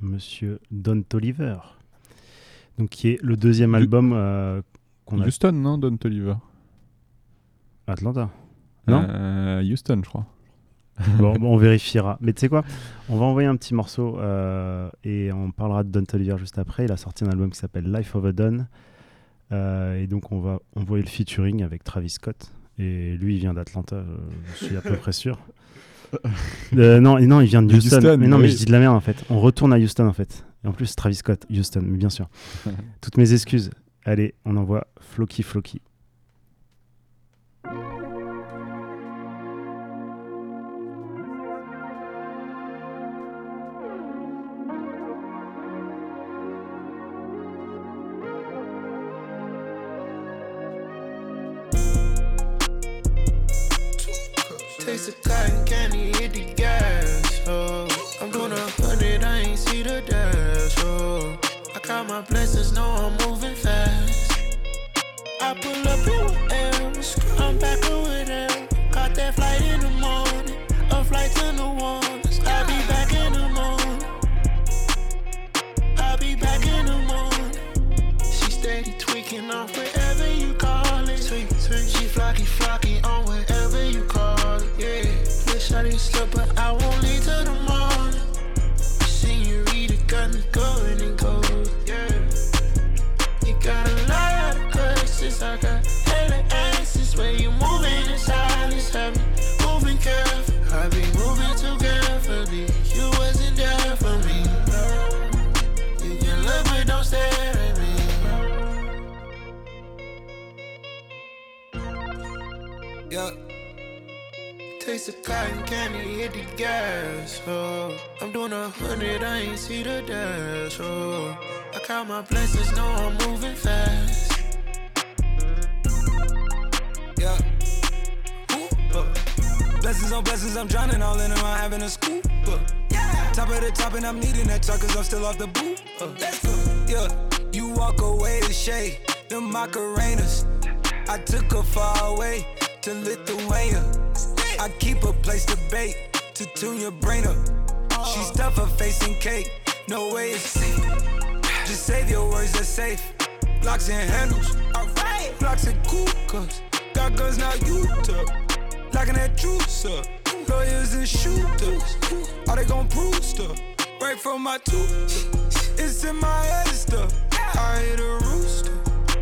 Monsieur Don Toliver, donc qui est le deuxième album euh, qu'on a. Houston, non, Don Toliver? Atlanta. Non? Euh, Houston, je crois. bon, bon, on vérifiera. Mais tu sais quoi? On va envoyer un petit morceau euh, et on parlera de Don Toliver juste après. Il a sorti un album qui s'appelle Life of a Don. Euh, et donc on va envoyer le featuring avec Travis Scott. Et lui, il vient d'Atlanta, je suis à peu près sûr. Euh, non, non, il vient de Houston. Houston, mais non, mais je dis de la merde en fait. On retourne à Houston en fait. Et en plus, Travis Scott, Houston, mais bien sûr. Toutes mes excuses. Allez, on envoie Floki Floki. Hit the gas. Oh, I'm doing a hundred, I ain't see the dash. Oh, I count my blessings, know I'm moving fast. Yeah. Ooh, uh. Blessings on blessings, I'm drowning all in them, I'm having a scoop. Uh. Top of the top, and I'm needing that truck, cause I'm still off the boot. Uh. Yeah, you walk away to shade, them Macarenas. I took her far away to Lithuania. I keep a place to bake to tune your brain up. She stuff her face in cake, no way it's safe. Just save your words, they're safe. Blocks and handles, alright. Blocks and cool cups. Got guns now, you took. Locking that juice up. Lawyers and shooters. Are they gon' prove stuff? Right from my tooth. It's in my head stuff. I hit a rooster.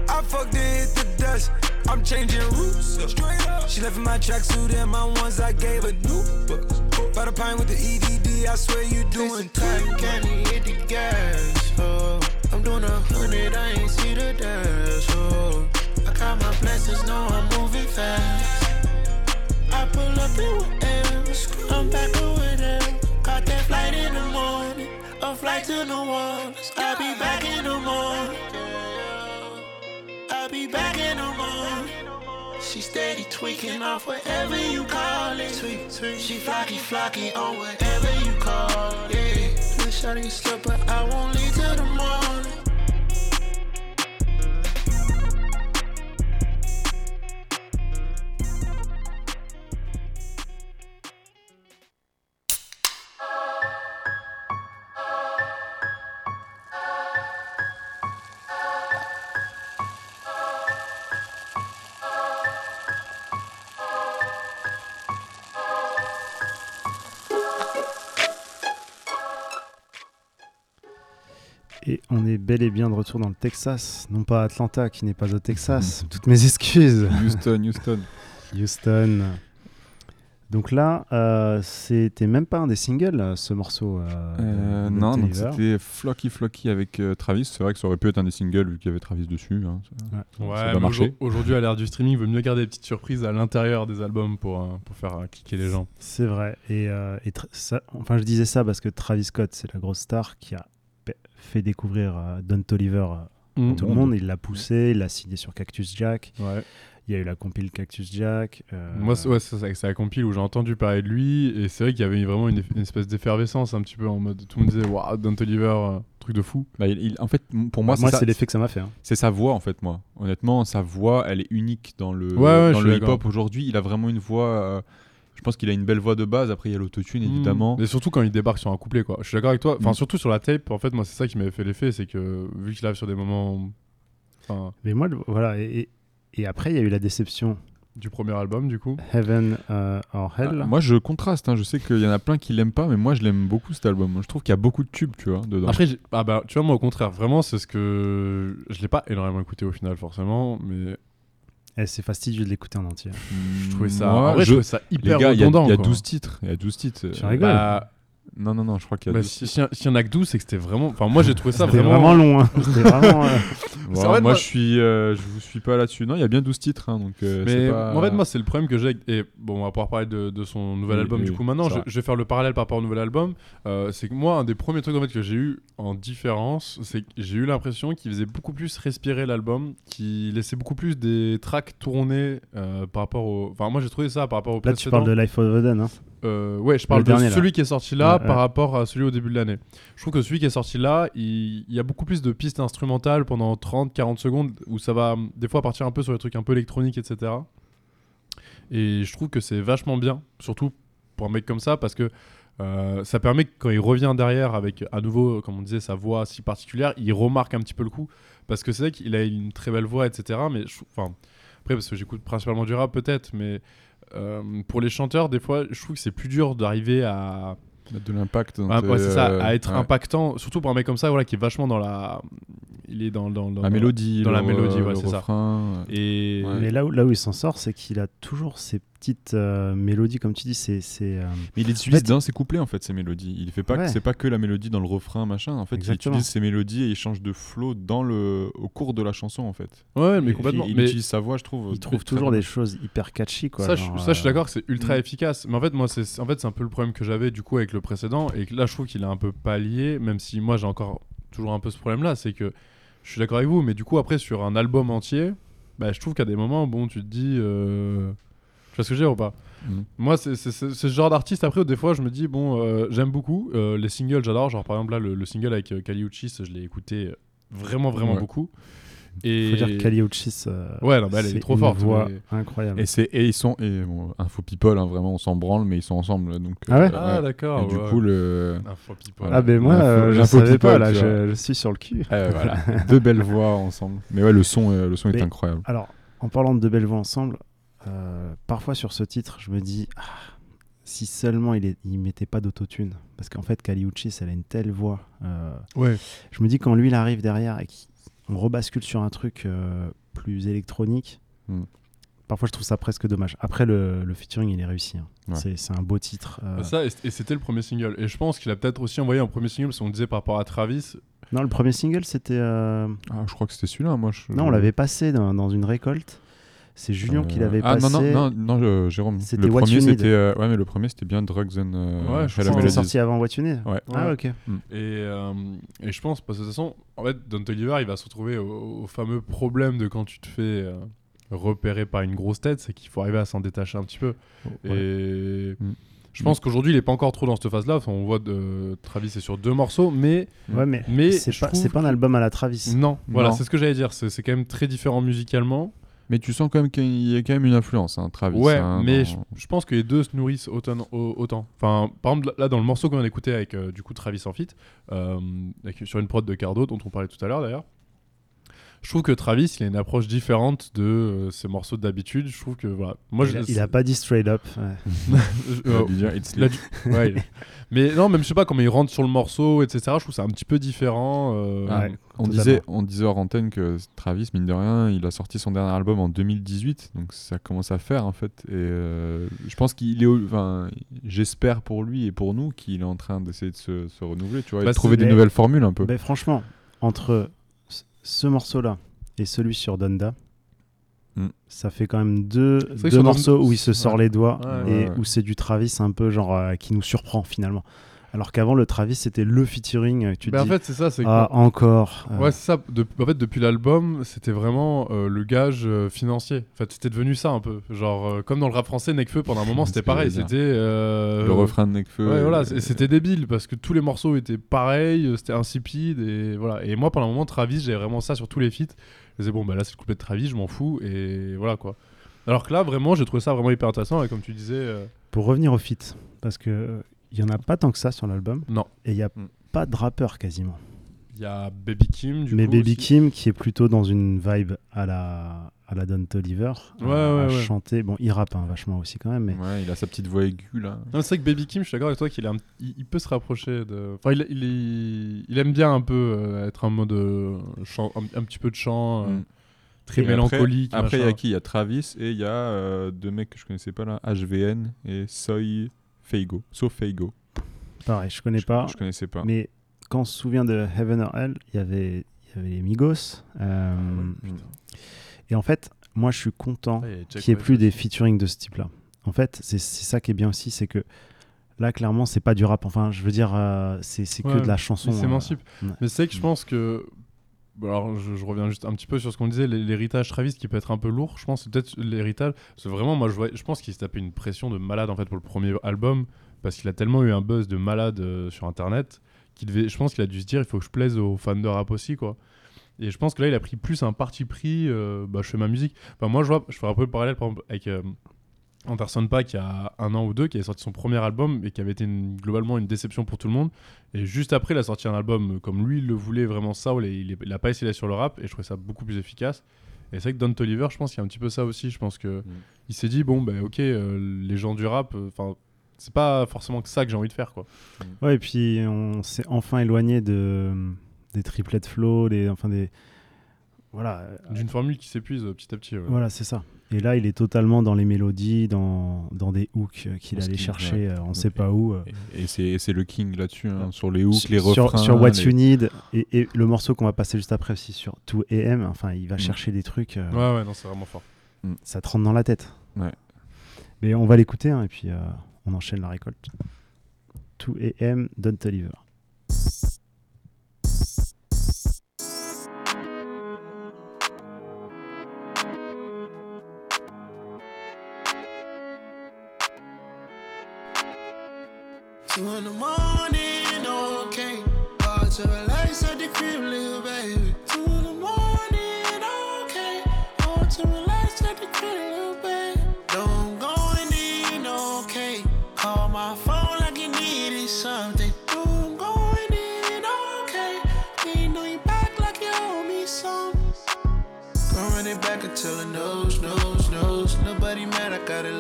I fucked and hit the dust. I'm changing roots up. She left in my tracksuit and my ones I gave her new books. By the pine with the EDD, I swear you doing Cotton too. candy, hit the gas. Oh, I'm doing a hundred, I ain't see the dash. Oh, I count my blessings, know I'm moving fast. I pull up in with M's, I'm back over there. Caught that flight in the morning, a flight to New Orleans. I'll be back in the morning. I'll be back in the morning. She steady tweaking off whatever you call it. Tweak, tweak. She flocky, flocky on whatever you call it. Yeah. Little shawty slip, but I won't leave till the Et on est bel et bien de retour dans le Texas, non pas Atlanta qui n'est pas au Texas. Toutes mes excuses. Houston, Houston. Houston. Donc là, euh, c'était même pas un des singles, euh, ce morceau. euh, Euh, non, donc c'était Flocky Flocky avec euh, Travis. C'est vrai que ça aurait pu être un des singles vu qu'il y avait Travis dessus. hein. Ça- Ouais. ça Ouais, aujourd- aujourd'hui, à l'ère du streaming, il vaut mieux garder des petites surprises à l'intérieur des albums pour, euh, pour faire euh, cliquer les gens. C'est vrai. Et, euh, et tra- ça- enfin, je disais ça parce que Travis Scott, c'est la grosse star qui a fait découvrir euh, Don Toliver à Mm. tout le monde. Il l'a poussé, il l'a signé sur Cactus Jack. Ouais. Il y a eu la compile Cactus Jack. euh, Moi, c'est- ouais, la compile où j'ai entendu parler de lui, et c'est vrai qu'il y avait vraiment une, une espèce d'effervescence un petit peu en mode tout le monde disait Waouh, Don Toliver, euh, truc de fou. Bah, il- il- en fait, pour moi, Moi, c'est l'effet que ça m'a fait. hein. C'est sa voix en fait, moi. Honnêtement, sa voix, elle est unique dans le, Ouais, ouais, dans je le hip-hop aujourd'hui. Il a vraiment une voix. euh, je pense qu'il a une belle voix de base. Après, il y a l'autotune évidemment. Et surtout quand il débarque sur un couplet, quoi. Je suis d'accord avec toi. Enfin, Mm. surtout sur la tape, en fait, moi, c'est ça qui m'avait fait l'effet, c'est que vu qu'il arrive sur des moments. Enfin, Mais moi, voilà. Et, après, il y a eu la déception. du premier album, du coup. Heaven euh, or Hell. Ah, moi, je contraste. hein. Je sais qu'il y en a plein qui l'aiment pas, mais moi, je l'aime beaucoup cet album. Je trouve qu'il y a beaucoup de tubes, tu vois, dedans. Après, j'ai- ah bah, tu vois, moi, au contraire, vraiment, c'est ce que. Je l'ai pas énormément écouté au final, forcément, mais. Eh, c'est fastidieux de l'écouter en entier. Je trouvais ça. Moi, en vrai, je je- trouvais ça hyper Les gars, il y a- redondant. il y a quoi. 12 titres. Il y a 12 titres. Tu Euh, rigoles Bah, Non, non, non, je crois qu'il y a bah, 12 si-. S'il y, en- s'il a que 12, c'est que c'était vraiment. Enfin, moi, j'ai trouvé ça C'était vraiment. vraiment long. hein. C'était vraiment. euh, Bon, C'est vrai, moi, moi- je suis, euh, je vous suis pas là-dessus. Non, il y a bien 12 titres, hein, donc. euh, Mais pas... en fait, moi, c'est le problème que j'ai. Et bon, on va pouvoir parler de, de son nouvel Oui, album oui, du coup maintenant. Je, vais faire le parallèle par rapport au nouvel album. Euh, c'est que moi, un des premiers trucs en fait, que j'ai eu en différence, c'est que j'ai eu l'impression qu'il faisait beaucoup plus respirer l'album, qu'il laissait beaucoup plus des tracks tourner euh, par rapport au. Enfin, moi, j'ai trouvé ça par rapport au Là, tu parles de Life of Eden. Hein. Euh, ouais, je parle Le de dernier, là. celui qui est sorti là Ouais, par ouais. rapport à celui au début de l'année. Je trouve que celui qui est sorti là, il, il y a beaucoup plus de pistes instrumentales pendant 30-40 secondes où ça va hum, des fois partir un peu sur les trucs un peu électroniques, etc. Et je trouve que c'est vachement bien, surtout pour un mec comme ça, parce que euh, ça permet que quand il revient derrière avec à nouveau, comme on disait, sa voix si particulière, il remarque un petit peu le coup. Parce que c'est vrai qu'il a une très belle voix, etc. Mais je, enfin, après, parce que j'écoute principalement du rap peut-être, mais pour les chanteurs, des fois, je trouve que c'est plus dur d'arriver à. de l'impact. dans Ah, tes- ouais, c'est ça, euh, à être ouais. impactant, surtout pour un mec comme ça, voilà, qui est vachement dans la. Il est dans, dans, dans- La mélodie, Dans le la mélodie, ouais, c'est ça. Et. Ouais. Mais là où, là où il s'en sort, c'est qu'il a toujours ces petites euh, mélodies, comme tu dis. C'est, c'est, euh, Mais il les en utilise fait, dans ses couplets en fait ces mélodies. Il fait pas que Ouais. c'est pas que la mélodie dans le refrain machin. En fait, Exactement. il utilise ces mélodies et il change de flow dans le au cours de la chanson en fait. Ouais, mais Et complètement. Il, il mais utilise sa voix, je trouve. il trouve toujours bien. des choses hyper catchy. Quoi, ça, je, suis euh, d'accord que c'est ultra mm. efficace. Mais en fait, moi, c'est en fait, c'est un peu le problème que j'avais du coup avec le précédent. Et que là, je trouve qu'il est un peu pallié, même si moi, j'ai encore toujours un peu ce problème-là. C'est que je suis d'accord avec vous, mais du coup, après, sur un album entier, bah, je trouve qu'à des moments, bon, tu te dis. euh, vois ce que je veux dire ou pas Mhm. Moi, c'est ce genre d'artiste. Après, des fois, je me dis, bon, euh, j'aime beaucoup. Euh, les singles, j'adore. Genre, par exemple, là, le, le single avec euh, Kali Uchis, je l'ai écouté vraiment, vraiment Ouais. beaucoup. Et Faut dire que Kali Uchis, euh, Ouais, non, mais elle, est trop forte. voix mais- incroyable. Et, c'est, et ils sont. Et bon, Info People, hein, vraiment, on s'en branle, mais ils sont ensemble. là, Donc, Ah ouais Ah, d'accord, Et du ouais. coup, le. Info People. Ah ben moi, euh, je l'info savais pas, people, là, tu vois. je, je suis sur le cul. Ah, voilà. Deux belles voix ensemble. Mais ouais, le son, euh, le son est incroyable. Alors, en parlant de deux belles voix ensemble, euh, parfois sur ce titre, je me dis, ah, si seulement il, est, il mettait pas d'autotune. Parce qu'en fait, Kali Uchis, elle a une telle voix. euh, Ouais. Je me dis, quand lui, il arrive derrière et qu'on rebascule sur un truc euh, plus électronique, Hmm. parfois je trouve ça presque dommage. Après, le, le featuring, il est réussi. hein. Ouais. C'est- C'est un beau titre. euh. Bah, Ça, et, et c'était le premier single. Et je pense qu'il a peut-être aussi envoyé un premier single, parce qu'on disait par rapport à Travis. Non, le premier single, c'était. euh, Ah, je crois que c'était celui-là, moi. Je... Non, on l'avait passé dans, dans une récolte. C'est Julien qui Euh, l'avait ah, passé. non, non, non, non, euh, Jérôme. C'était Le What premier, You Need. c'était. euh, ouais, mais le premier, c'était bien Drugs and. euh, Ouais. C'était sorti avant What You Need Ouais. Ah, Ouais. ok. Et, euh, et je pense, parce que de toute façon, en fait, Don Toliver, il va se retrouver au, au fameux problème de quand tu te fais euh, repérer par une grosse tête, c'est qu'il faut arriver à s'en détacher un petit peu. Et Mm. je pense qu'aujourd'hui, il est pas encore trop dans cette phase-là. Enfin, on voit de Travis c'est sur deux morceaux, mais Ouais, mais, mais c'est pas, pas un album à la Travis. non, voilà, Non. c'est ce que j'allais dire. C'est c'est quand même très différent musicalement. Mais tu sens quand même qu'il y a quand même une influence, hein, Travis. Ouais, hein, mais dans- je, je pense que les deux se nourrissent autant. au- autant. Enfin, par exemple, là, dans le morceau qu'on vient d'écouter avec euh, du coup Travis en feat, euh, avec- sur une prod de Cardo, dont on parlait tout à l'heure d'ailleurs, je trouve que Travis, il a une approche différente de euh, ses morceaux d'habitude. Je trouve que voilà. Moi, il, je, a, il a pas dit straight up. ouais. euh, ouais, Mais non, même je sais pas, comment il rentre sur le morceau, etc. Je trouve que c'est un petit peu différent. euh, Ah, Ouais, on, totalement. disait, on disait hors antenne que Travis, mine de rien, il a sorti son dernier album en 2018, donc ça commence à faire en fait. Et euh, je pense qu'il est, enfin, j'espère pour lui et pour nous qu'il est en train d'essayer de se, se renouveler, tu vois, et Bah, de trouver des nouvelles formules un peu. Ben, franchement, entre ce morceau-là et celui sur Donda, Mm. ça fait quand même deux, morceaux Donda- où il se sort ouais. les doigts Ouais, et ouais, ouais. où c'est du Travis un peu genre euh, qui nous surprend finalement. Alors qu'avant, le Travis, c'était le featuring. euh, Tu te Mais en dis, fait, c'est ça, c'est que- ah, encore. euh, Ouais, c'est ça. De- en fait, depuis l'album, c'était vraiment euh, le gage euh, financier. En fait, c'était devenu ça un peu. Genre, euh, comme dans le rap français, Nekfeu, pendant un moment, c'était pareil. C'était. euh, le refrain de Nekfeu. Ouais, voilà, c'était débile parce que tous les morceaux étaient pareils, c'était insipide et voilà. Et moi, pendant un moment, Travis, j'avais vraiment ça sur tous les feats. Je disais, bon, bah là, c'est le couplet de Travis, je m'en fous et voilà quoi. Alors que là, vraiment, j'ai trouvé ça vraiment hyper intéressant et comme tu disais. euh, Pour revenir au feat, parce que euh, il y en a pas tant que ça sur l'album. Non. Et il y a Mm. pas de rappeur quasiment. Il y a Baby Kim, du Mais coup. Baby aussi. Kim, qui est plutôt dans une vibe à la, à la Don Toliver, Ouais, ouais, à ouais. chanter. Bon, il rappe hein, vachement aussi quand même, mais Ouais, il a sa petite voix aiguë là. Non, c'est vrai que Baby Kim, je suis d'accord avec toi qu'il est un- il, il peut se rapprocher de. Enfin, il, il, est- il aime bien un peu euh, être en mode euh, chant, un, un petit peu de chant, euh, Mm. très Et mélancolique. Après, après, il y a qui? Il y a Travis et il y a euh, deux mecs que je connaissais pas là, HVN et Soy Feigo. So Feigo. pareil, je connais pas. Je connaissais pas. Mais quand on se souvient de Heaven or Hell, il y avait, il y avait les Migos. euh, et en fait, moi, je suis content Ouais, il y a Jack qu'il n'y ait plus des featuring de ce type-là. En fait, c'est c'est ça qui est bien aussi, c'est que là, clairement, c'est pas du rap. Enfin, je veux dire, euh, c'est c'est que Ouais, de la chanson. s'émancipe. euh, ouais. Mais c'est vrai que je pense que. Bon, Alors, je, reviens juste un petit peu sur ce qu'on disait, l'hé- l'héritage Travis qui peut être un peu lourd. Je pense c'est peut-être l'héritage. Que vraiment, moi, je, pense qu'il s'est tapé une pression de malade en fait pour le premier album. Parce qu'il a tellement eu un buzz de malade euh, sur internet qu'il devait. Je pense qu'il a dû se dire il faut que je plaise aux fans de rap aussi, quoi. Et je pense que là, il a pris plus un parti pris. euh, bah, je fais ma musique. Enfin, moi, je vois, je fais un peu le parallèle avec. Euh, Anderson Paak il y a un an ou deux qui avait sorti son premier album et qui avait été une- globalement une déception pour tout le monde et juste après il a sorti un album euh, comme lui il le voulait vraiment ça il, il, il a pas essayé d'aller sur le rap et je trouvais ça beaucoup plus efficace et c'est vrai que Don Toliver je pense qu'il y a un petit peu ça aussi je pense que il s'est dit bon ben ok euh, les gens du rap enfin c'est pas forcément que ça que j'ai envie de faire quoi Ouais, et puis on s'est enfin éloigné de, des triplets flow, des, enfin des. Voilà. euh, d'une formule qui s'épuise euh, petit à petit ouais. Voilà, c'est ça. Et là, il est totalement dans les mélodies, dans, dans des hooks euh, qu'il allait chercher, ouais. euh, on Donc, sait pas où. euh. Et, et c'est le king là-dessus, hein, sur les hooks, les refrains. sur What les- You Need et, et le morceau qu'on va passer juste après aussi sur 2AM, enfin il va Mm. chercher des trucs, euh, ouais ouais non c'est vraiment fort ça te rentre dans la tête. Ouais. Mais on va l'écouter hein, et puis euh, on enchaîne la récolte. 2AM, Don Toliver. Two in the morning, okay. All to the lights at the crib, little baby. Two in the morning, okay. To at the crib, little baby. I'm going in, okay. My phone like you needed something. I'm going in, okay. Back like you owe me something. Back until. Nobody mad, I got it.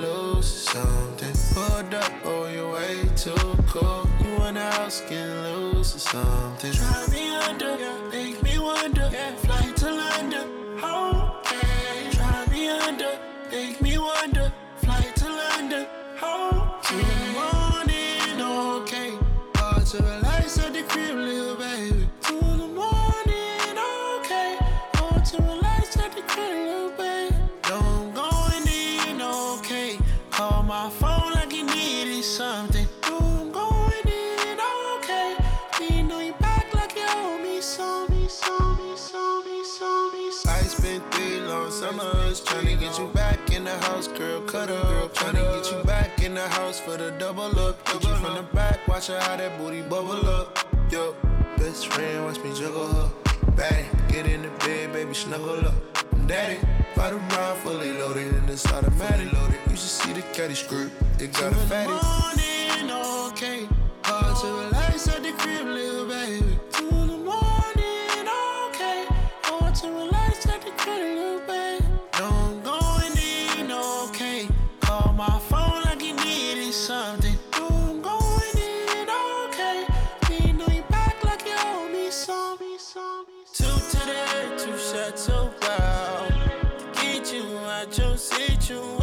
cold. You wanna ask, getting loose or something. Drive me under. double up. Hit you from the back, watch her how that booty bubble up. Yo, best friend, watch me juggle her. Bang, get in the bed, baby, snuggle up. I'm daddy, bottom round fully loaded, and it's automatic. Loaded. You should see the caddy script, it got a fatty. Morning, okay. Hard to relax at the crib, little baby. Just see you.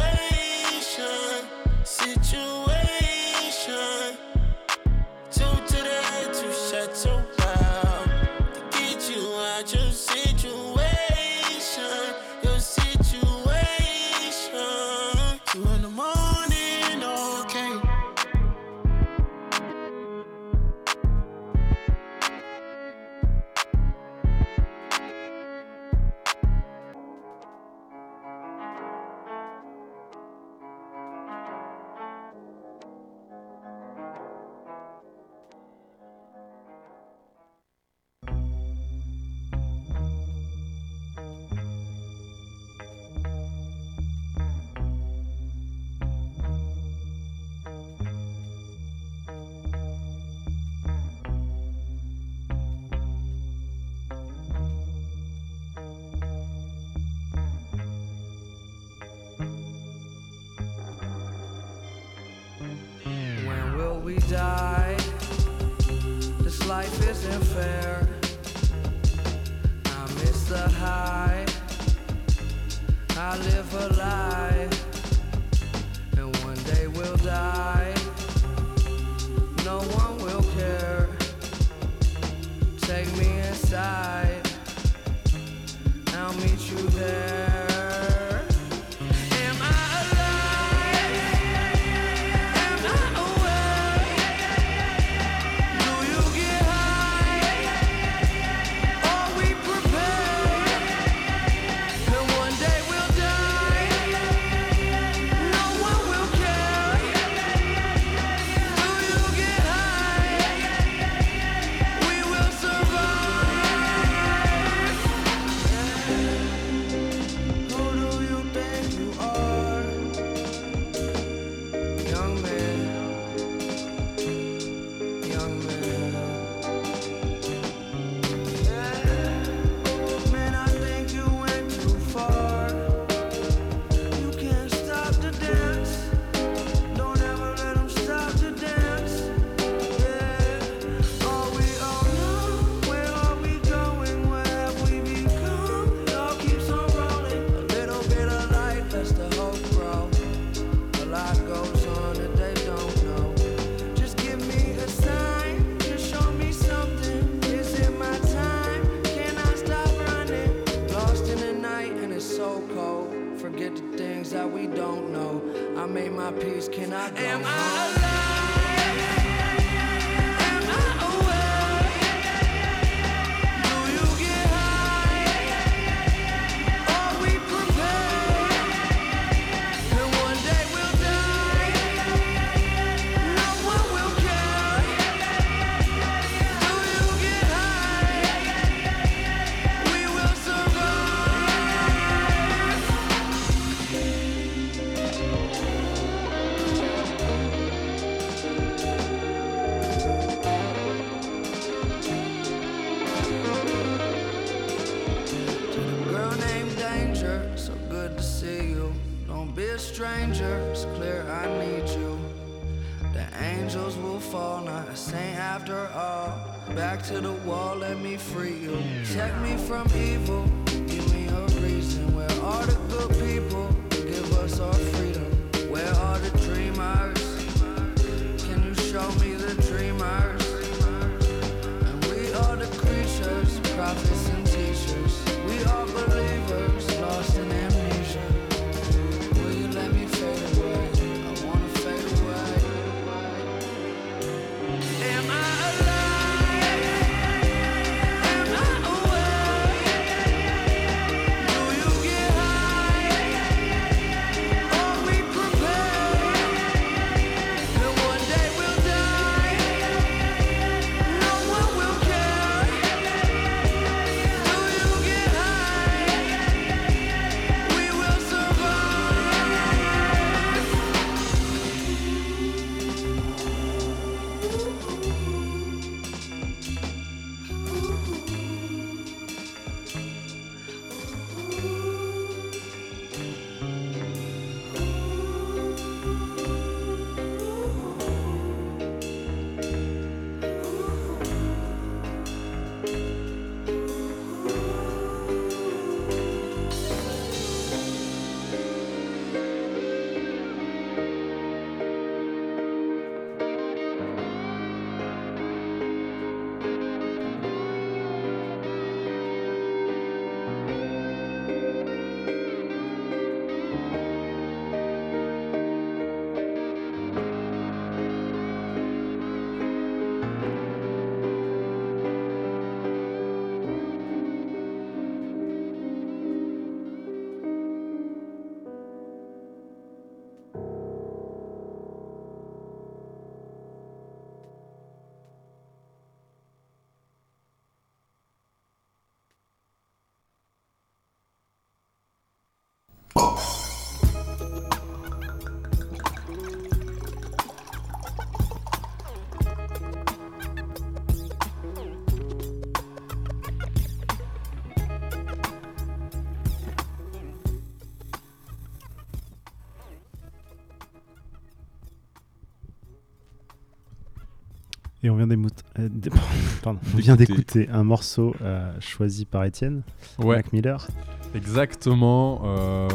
Et on vient euh, d'é- pardon, on vient d'écouter un morceau euh, choisi par Étienne, Ouais. Mac Miller. Exactement. euh,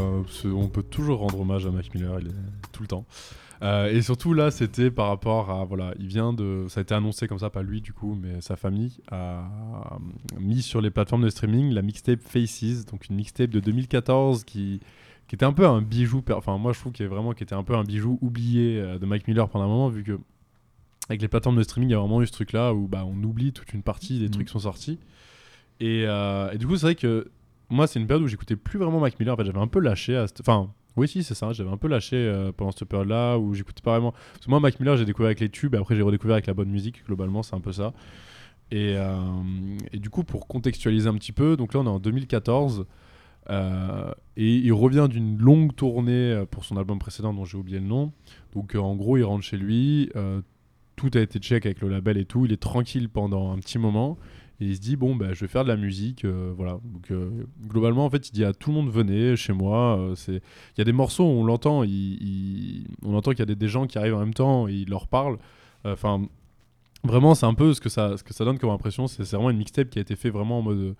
on peut toujours rendre hommage à Mac Miller, il est tout le temps. Et surtout là, c'était par rapport à voilà, il vient de, ça a été annoncé comme ça, pas lui du coup, mais sa famille a mis sur les plateformes de streaming la mixtape Faces, donc une mixtape de 2014 qui qui était un peu un bijou, enfin moi je trouve qu'il est vraiment qui était un peu un bijou oublié de Mike Miller pendant un moment vu que avec les plateformes de streaming, il y a vraiment eu ce truc là où bah, on oublie toute une partie des trucs qui sont sortis. Et, euh, et du coup, c'est vrai que moi, c'est une période où j'écoutais plus vraiment Mac Miller. En fait, j'avais un peu lâché. à Enfin, oui, si, c'est ça. J'avais un peu lâché euh, pendant cette période-là où j'écoutais pas vraiment. Parce que moi, Mac Miller, j'ai découvert avec les tubes et après, j'ai redécouvert avec la bonne musique. Globalement, c'est un peu ça. Et, euh, et du coup, pour contextualiser un petit peu, donc là, on est en 2014. euh, et il revient d'une longue tournée pour son album précédent dont j'ai oublié le nom. Donc euh, en gros, il rentre chez lui, euh, tout a été check avec le label et tout, il est tranquille pendant un petit moment et il se dit bon bah je vais faire de la musique, euh, voilà. Donc euh, globalement en fait il dit à tout le monde venez chez moi. euh, c'est il y a des morceaux où on l'entend, il- on entend qu'il y a des, gens qui arrivent en même temps et il leur parle. Enfin vraiment c'est un peu ce que ça ce que ça donne comme impression. C'est vraiment une mixtape qui a été fait vraiment en mode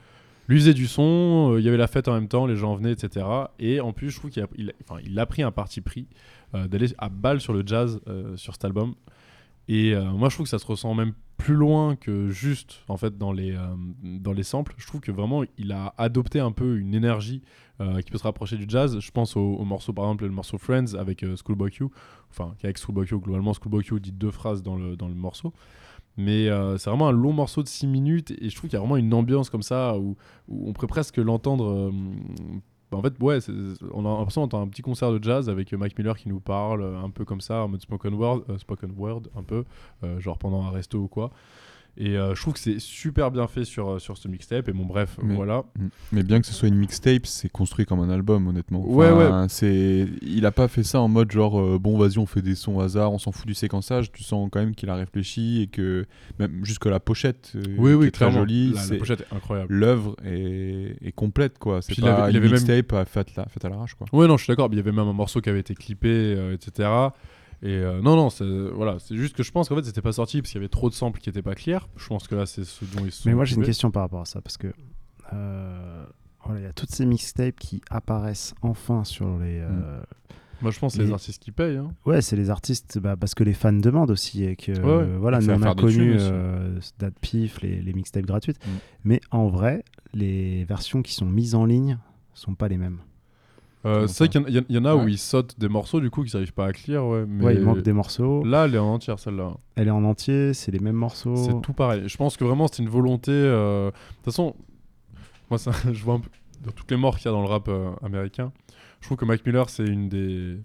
l'user du son, il y avait la fête en même temps, les gens venaient, etc. Et en plus, je trouve qu'il a, a- pris un parti pris d'aller à balle sur le jazz sur cet album. Et euh, moi, je trouve que ça se ressent même plus loin que juste en fait dans les, euh, dans les samples. Je trouve que vraiment, il a adopté un peu une énergie euh, qui peut se rapprocher du jazz. Je pense au, au morceau, par exemple, le morceau Friends avec Schoolboy Q. Enfin, avec Schoolboy Q, globalement, Schoolboy Q dit deux phrases dans le, dans le morceau. Mais c'est vraiment un long morceau de 6 minutes et je trouve qu'il y a vraiment une ambiance comme ça où, où on pourrait presque l'entendre. Bah, en fait, ouais, on a l'impression d'entendre un petit concert de jazz avec Mike Miller qui nous parle, euh, un peu comme ça, en mode spoken word, euh, spoken word un peu, euh, genre pendant un resto ou quoi. Et euh, je trouve que c'est super bien fait sur, euh, sur ce mixtape. Et bon, bref, Mais- voilà. Mm. Mais bien que ce soit une mixtape, c'est construit comme un album, honnêtement. Ouais, C'est, il a pas fait ça en mode genre euh, bon, vas-y, on fait des sons au hasard, on s'en fout du séquençage. Tu sens quand même qu'il a réfléchi et que même jusque la pochette, euh, Oui, oui, est très jolie, La- la pochette est incroyable. L'œuvre est, est complète, quoi. C'est Puis il pas avait- il une avait même- mixtape faite là, faite à l'arrache, quoi. Ouais, non, je suis d'accord. Il y avait même un morceau qui avait été clippé, etc. Et euh, non, non, c'est voilà, c'est juste que je pense qu'en fait, c'était pas sorti parce qu'il y avait trop de samples qui étaient pas clairs. Je pense que là, c'est ce dont ils sont. Mais moi j'ai une question par rapport à ça parce que euh, voilà, il y a toutes ces mixtapes qui apparaissent enfin sur les. euh, Moi, je pense que c'est les artistes qui payent. hein. Ouais, c'est les artistes bah, parce que les fans demandent aussi et que Ouais, voilà, nous on a connu Date Pif, les, les mixtapes gratuites, Mm. mais en vrai, les versions qui sont mises en ligne sont pas les mêmes. Euh, c'est vrai qu'il y en- y, a où ils sautent des morceaux du coup qu'ils n'arrivent pas à clear. Ouais, mais Ouais, il manque des morceaux. Là, elle est en entière celle-là. Elle est en entier, c'est les mêmes morceaux. C'est tout pareil. Je pense que vraiment c'était une volonté. euh, De toute façon, moi ça, je vois un peu dans toutes les morts qu'il y a dans le rap euh, américain. Je trouve que Mac Miller c'est une des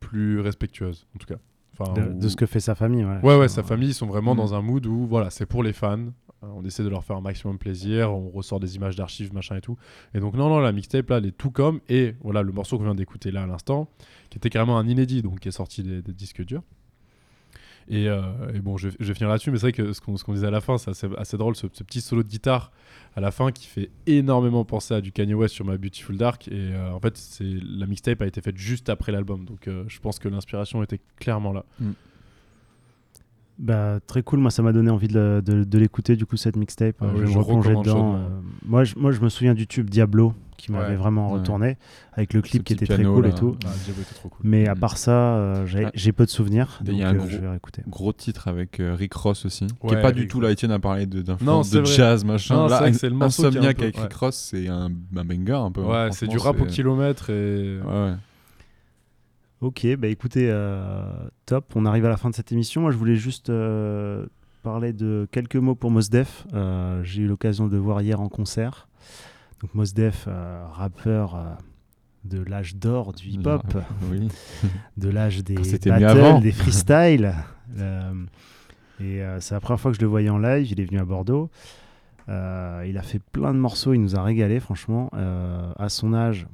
plus respectueuses en tout cas. Enfin, de, où- de ce que fait sa famille. Ouais, Ouais, ouais, sa famille, ils sont vraiment dans un mood où, voilà, c'est pour les fans. Euh, on essaie de leur faire un maximum plaisir. On ressort des images d'archives, machin et tout. Et donc, non, non, la mixtape, là, elle est tout comme. Et voilà, le morceau qu'on vient d'écouter là à l'instant, qui était carrément un inédit, donc qui est sorti des, disques durs. Et, euh, bon, je, vais finir là-dessus, mais c'est vrai que ce qu'on disait à la fin, c'est assez, drôle, ce, petit solo de guitare à la fin qui fait énormément penser à du Kanye West sur ma Beautiful Dark. Et euh, en fait, la mixtape a été faite juste après l'album, donc je pense que l'inspiration était clairement là. Bah, très cool, moi ça m'a donné envie de, de- de l'écouter du coup cette mixtape. Ah Euh, je vais je me replonger recommande dedans. euh, moi, je, moi je me souviens du tube Diablo qui m'avait Ouais. vraiment Ouais. retourné avec le clip Ce qui était très cool là. et tout. Ah, Diablo était trop cool. Mais à Mm. part ça, euh, j'ai Ah. peu de souvenirs. Il y a un gros, je vais réécouter. gros titre avec euh, Rick Ross aussi, qui Ouais, est pas du tout là. Étienne a parlé de- Non, de jazz, machin. Non, là, c'est qui Insomniac peu- avec. Rick Ross, c'est un, un banger un peu. hein, Ouais, c'est du rap au kilomètre et. Ok, bah écoutez, euh, top. On arrive à la fin de cette émission. Moi, je voulais juste euh, parler de quelques mots pour Mos Def. Euh, J'ai eu l'occasion de le voir hier en concert. Donc Mos Def, euh, rappeur de l'âge d'or du hip-hop, Ah, oui. de l'âge des battles, des freestyles. Et c'est la première fois que je le voyais en live. Il est venu à Bordeaux. Il a fait plein de morceaux. Il nous a régalé, franchement. À son âge,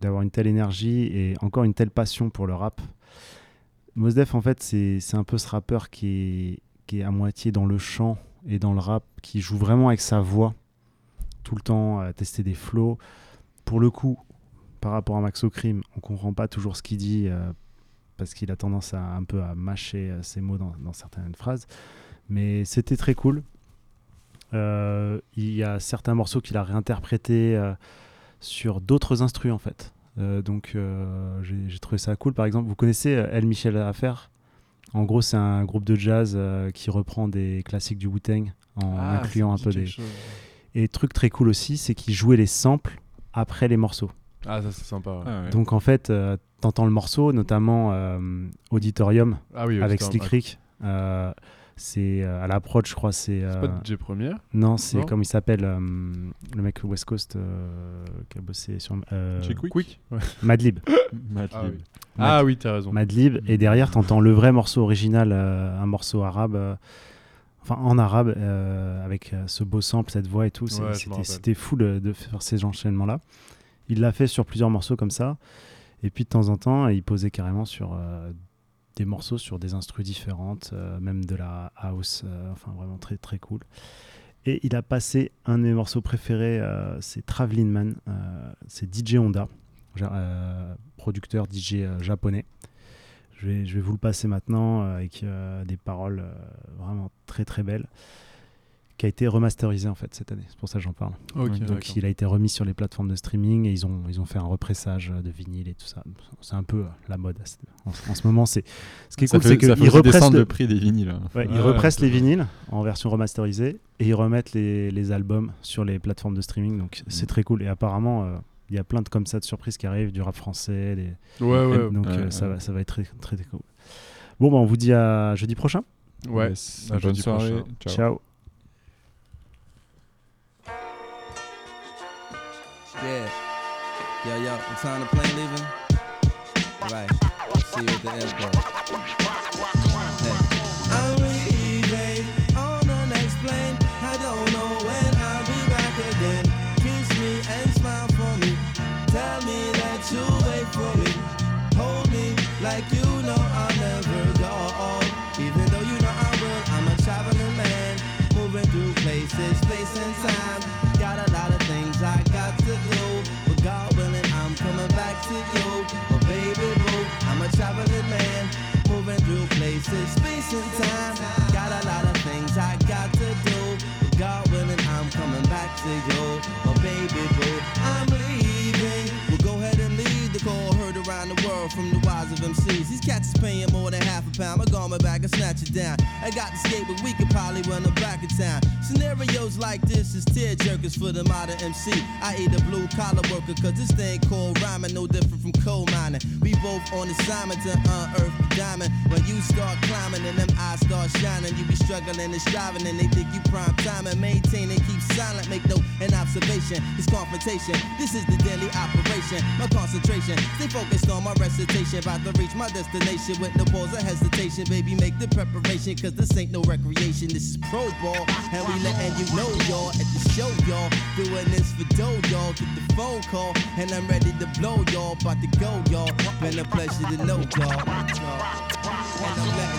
d'avoir une telle énergie et encore une telle passion pour le rap. Mos Def, en fait, c'est un peu ce rappeur qui est, qui est à moitié dans le chant et dans le rap, qui joue vraiment avec sa voix tout le temps, à tester des flows. Pour le coup, par rapport à Max Crime, on comprend pas toujours ce qu'il dit euh, parce qu'il a tendance à un peu à mâcher euh, ses mots dans, dans certaines phrases. Mais c'était très cool. Euh, il y a certains morceaux qu'il a réinterprétés sur d'autres instrus en fait. Euh, donc euh, j'ai trouvé ça cool. Par exemple, vous connaissez euh, El Michel Affaire En gros, c'est un groupe de jazz euh, qui reprend des classiques du Wu-Tang en Ah, incluant un peu des. chose. Et truc très cool aussi, c'est qu'il jouait les samples après les morceaux. Ah, ça c'est sympa. ouais. Ah ouais. Donc en fait, euh, t'entends le morceau, notamment euh, Auditorium Ah oui, avec Slick. Rick. C'est euh, à l'approche, je crois. C'est C'est euh, pas DJ Première non, c'est comme il s'appelle euh, le mec West Coast euh, qui a bossé sur euh, Chez Quick. Quick ouais. Madlib. Madlib. Ah oui. Ah oui, t'as raison. Madlib. Et derrière, t'entends le vrai morceau original, euh, un morceau arabe. euh, Enfin, en arabe, euh, avec euh, ce beau sample, cette voix et tout, Ouais, c'était fou de, de faire ces enchaînements-là. Il l'a fait sur plusieurs morceaux comme ça. Et puis de temps en temps, il posait carrément sur euh, des morceaux sur des instrus différentes, euh, même de la house. euh, enfin, vraiment très très cool. Et il a passé un de mes morceaux préférés, euh, c'est Traveling Man. c'est DJ Honda, producteur DJ japonais. Je vais, je vais vous le passer maintenant avec des paroles vraiment très très belles, qui a été remasterisé en fait cette année. C'est pour ça que j'en parle. Donc il a été remis sur les plateformes de streaming et ils ont, ils ont fait un repressage de vinyle et tout ça. C'est un peu euh, la mode à en, en ce moment. C'est ce qui est Ça cool, c'est qu'ils repressent le, le prix des vinyles. Ouais, ils Ouais, repressent les vinyles en version remasterisée et ils remettent les, les albums sur les plateformes de streaming. Donc c'est très cool. Et apparemment, euh, il y a plein de comme ça de surprises qui arrivent, du rap français. des- Ouais, ouais. donc ouais, euh, ça, va, ça va être très, très, très cool. Bon, bah, on vous dit à jeudi prochain. Ouais. Yes. À Bonne jeudi soirée. prochain. Ciao. Ciao. Yeah. Yo, yo, what time to plane leaving? Right. See you at the airport. Space and time. These cats is paying more than half a pound. My garment back and snatch it down. I got the skate, but we could probably run them back in town. Scenarios like this is tear jerkers for the modern MC. I eat a blue collar worker, cause this thing called rhyming no different from coal mining. We both on assignment to unearth the diamond. When you start climbing and them eyes start shining, you be struggling and striving, and they think you prime time and maintain and keep silent. Make no observation. Confrontation. This is the daily operation. My concentration. Stay focused on my recitation. About to reach my destination with no pause or hesitation. Baby, make the preparation. Cause this ain't no recreation. This is pro ball. And we letting you know, y'all, at the show, y'all. Doing this for dough, y'all. Get the phone call. And I'm ready to blow, y'all. About to go, y'all. Been a pleasure to know, y'all. And I'm letting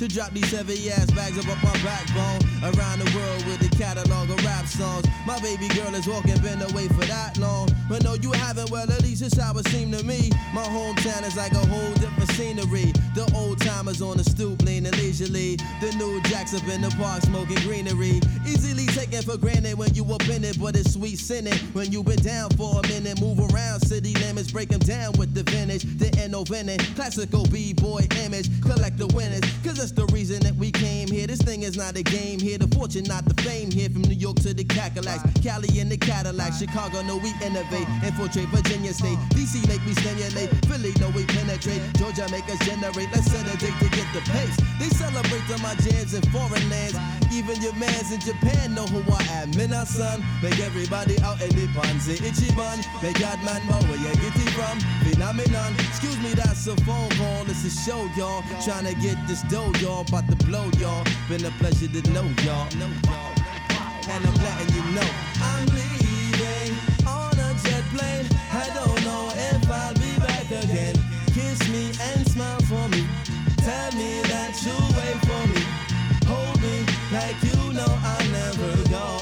to drop these heavy ass bags up up my backbone. Around the world with catalog of rap songs. My baby girl is walking, been away for that long. But no, you haven't, well, at least it's how it seemed to me. My hometown is like a whole different scenery. The old timers on the stoop, leaning leisurely. The new jacks up in the park, smoking greenery. Easily taken for granted when you up in it, but it's sweet sinning. When you been down for a minute, move around city limits, break them down with the vintage. The no winning, classical B-boy image, collect the winners. Cause that's the reason that we came here. This thing is not a game here. The fortune, not the fame here. From New York to the Cadillacs, Cali in the Cadillac, Chicago, no, we innovate. Infiltrate Virginia State, DC make me stimulate. Philly, no, we penetrate. Georgia make us generate. Let's set a date to get the pace. They celebrate on my jams in foreign lands. Even your mans in Japan know who I am. Mina son, make everybody out in the pansy. Itchy bun, make God man know where you get it from. Phenomenon, excuse me, that's a phone call. It's a show, y'all. Trying to get this dough, y'all. About to blow, y'all. Been a pleasure to know y'all. And I'm letting you know I'm leaving on a jet plane. I don't know if I'll be back again. Kiss me and smile for me. Tell me that you wait for me. Hold me like you know I'll never go.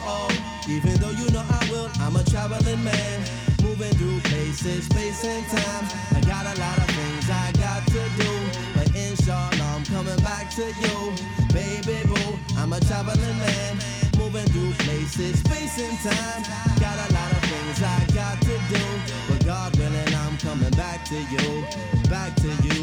Even though you know I will, I'm a traveling man. Moving through places, space and time. I got a lot of things I got to do. But inshallah, I'm coming back to you. Baby boo, I'm a traveling man basic space and time. Got a lot of things I got to do, but God willing, I'm coming back to you, back to you.